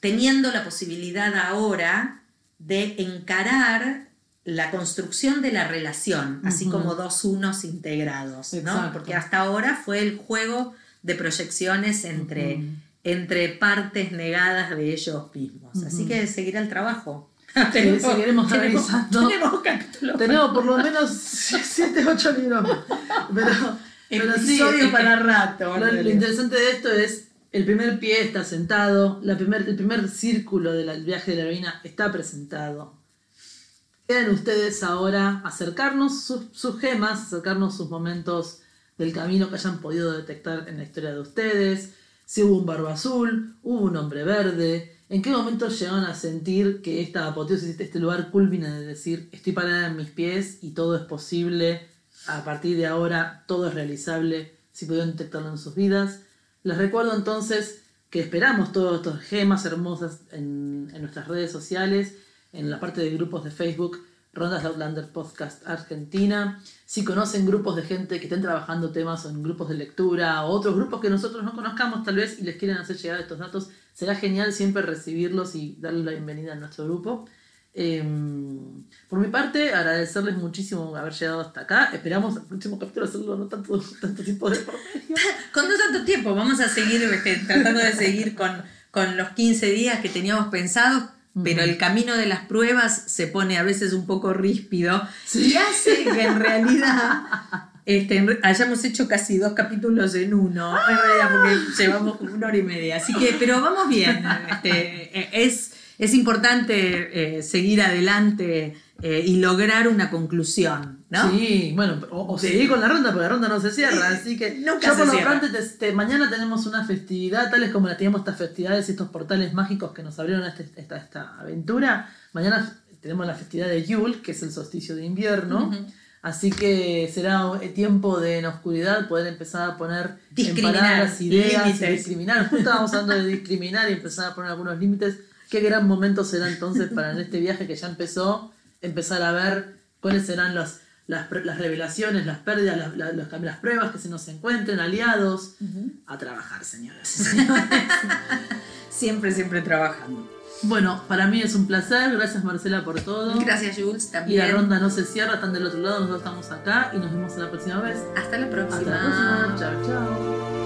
teniendo la posibilidad ahora de encarar la construcción de la relación, así Ujú. como dos unos integrados, ¿no? Porque hasta ahora fue el juego de proyecciones entre, Ujú. entre partes negadas de ellos mismos. Así Ujú. que seguirá el trabajo. Sí, seguiremos tenemos, analizando. tenemos capítulos. Tenemos por lo menos 7, 8 libros más. Pero, pero sí, Episodio para rato. Lo, lo interesante de esto es el primer pie está sentado, la primer, el primer círculo del viaje de la heroína está presentado. Quedan ustedes ahora acercarnos sus, sus gemas, acercarnos sus momentos del camino que hayan podido detectar en la historia de ustedes. Si hubo un barba azul, hubo un hombre verde. ¿En qué momento llegaron a sentir que esta apoteosis, este lugar culmina de decir estoy parada en mis pies y todo es posible? A partir de ahora todo es realizable si pudieron detectarlo en sus vidas. Les recuerdo entonces que esperamos todos estos gemas hermosas en, en nuestras redes sociales, en la parte de grupos de Facebook, Rondas de Outlander Podcast Argentina. Si conocen grupos de gente que estén trabajando temas en grupos de lectura o otros grupos que nosotros no conozcamos tal vez y les quieren hacer llegar estos datos, será genial siempre recibirlos y darles la bienvenida a nuestro grupo. Eh, por mi parte, agradecerles muchísimo haber llegado hasta acá. Esperamos el próximo capítulo hacerlo no tanto, tanto tiempo de por. Con no tanto tiempo, vamos a seguir este, tratando de seguir con, con los 15 días que teníamos pensados, pero el camino de las pruebas se pone a veces un poco ríspido Sí. y hace que en realidad este, hayamos hecho casi dos capítulos en uno, en realidad porque llevamos como una hora y media. Así que, pero vamos bien. este, eh, es, es importante eh, seguir adelante eh, y lograr una conclusión, ¿no? Sí, bueno, o, o seguir con la ronda, porque la ronda no se cierra, así que Nunca yo por lo pronto te- te- mañana tenemos una festividad, tales como la teníamos estas festividades y estos portales mágicos que nos abrieron este- esta, esta aventura. Mañana tenemos la festividad de Yule, que es el solsticio de invierno. Así que será tiempo de en oscuridad poder empezar a poner en Discriminar, palabras ideas, y discriminar. Justo estábamos hablando de discriminar y empezar a poner algunos límites. Qué gran momento será entonces para en este viaje que ya empezó, empezar a ver cuáles serán los, las, las revelaciones, las pérdidas, las, las- pruebas que se nos encuentren, aliados. A trabajar, señoras y señores. Siempre, siempre trabajando. bueno, para mí es un placer. Gracias, Marcela, por todo. Gracias, Jules, Y también. la ronda no se cierra, están del otro lado, nosotros estamos acá y nos vemos la próxima vez. Hasta la próxima. Hasta la próxima. Chao, chao.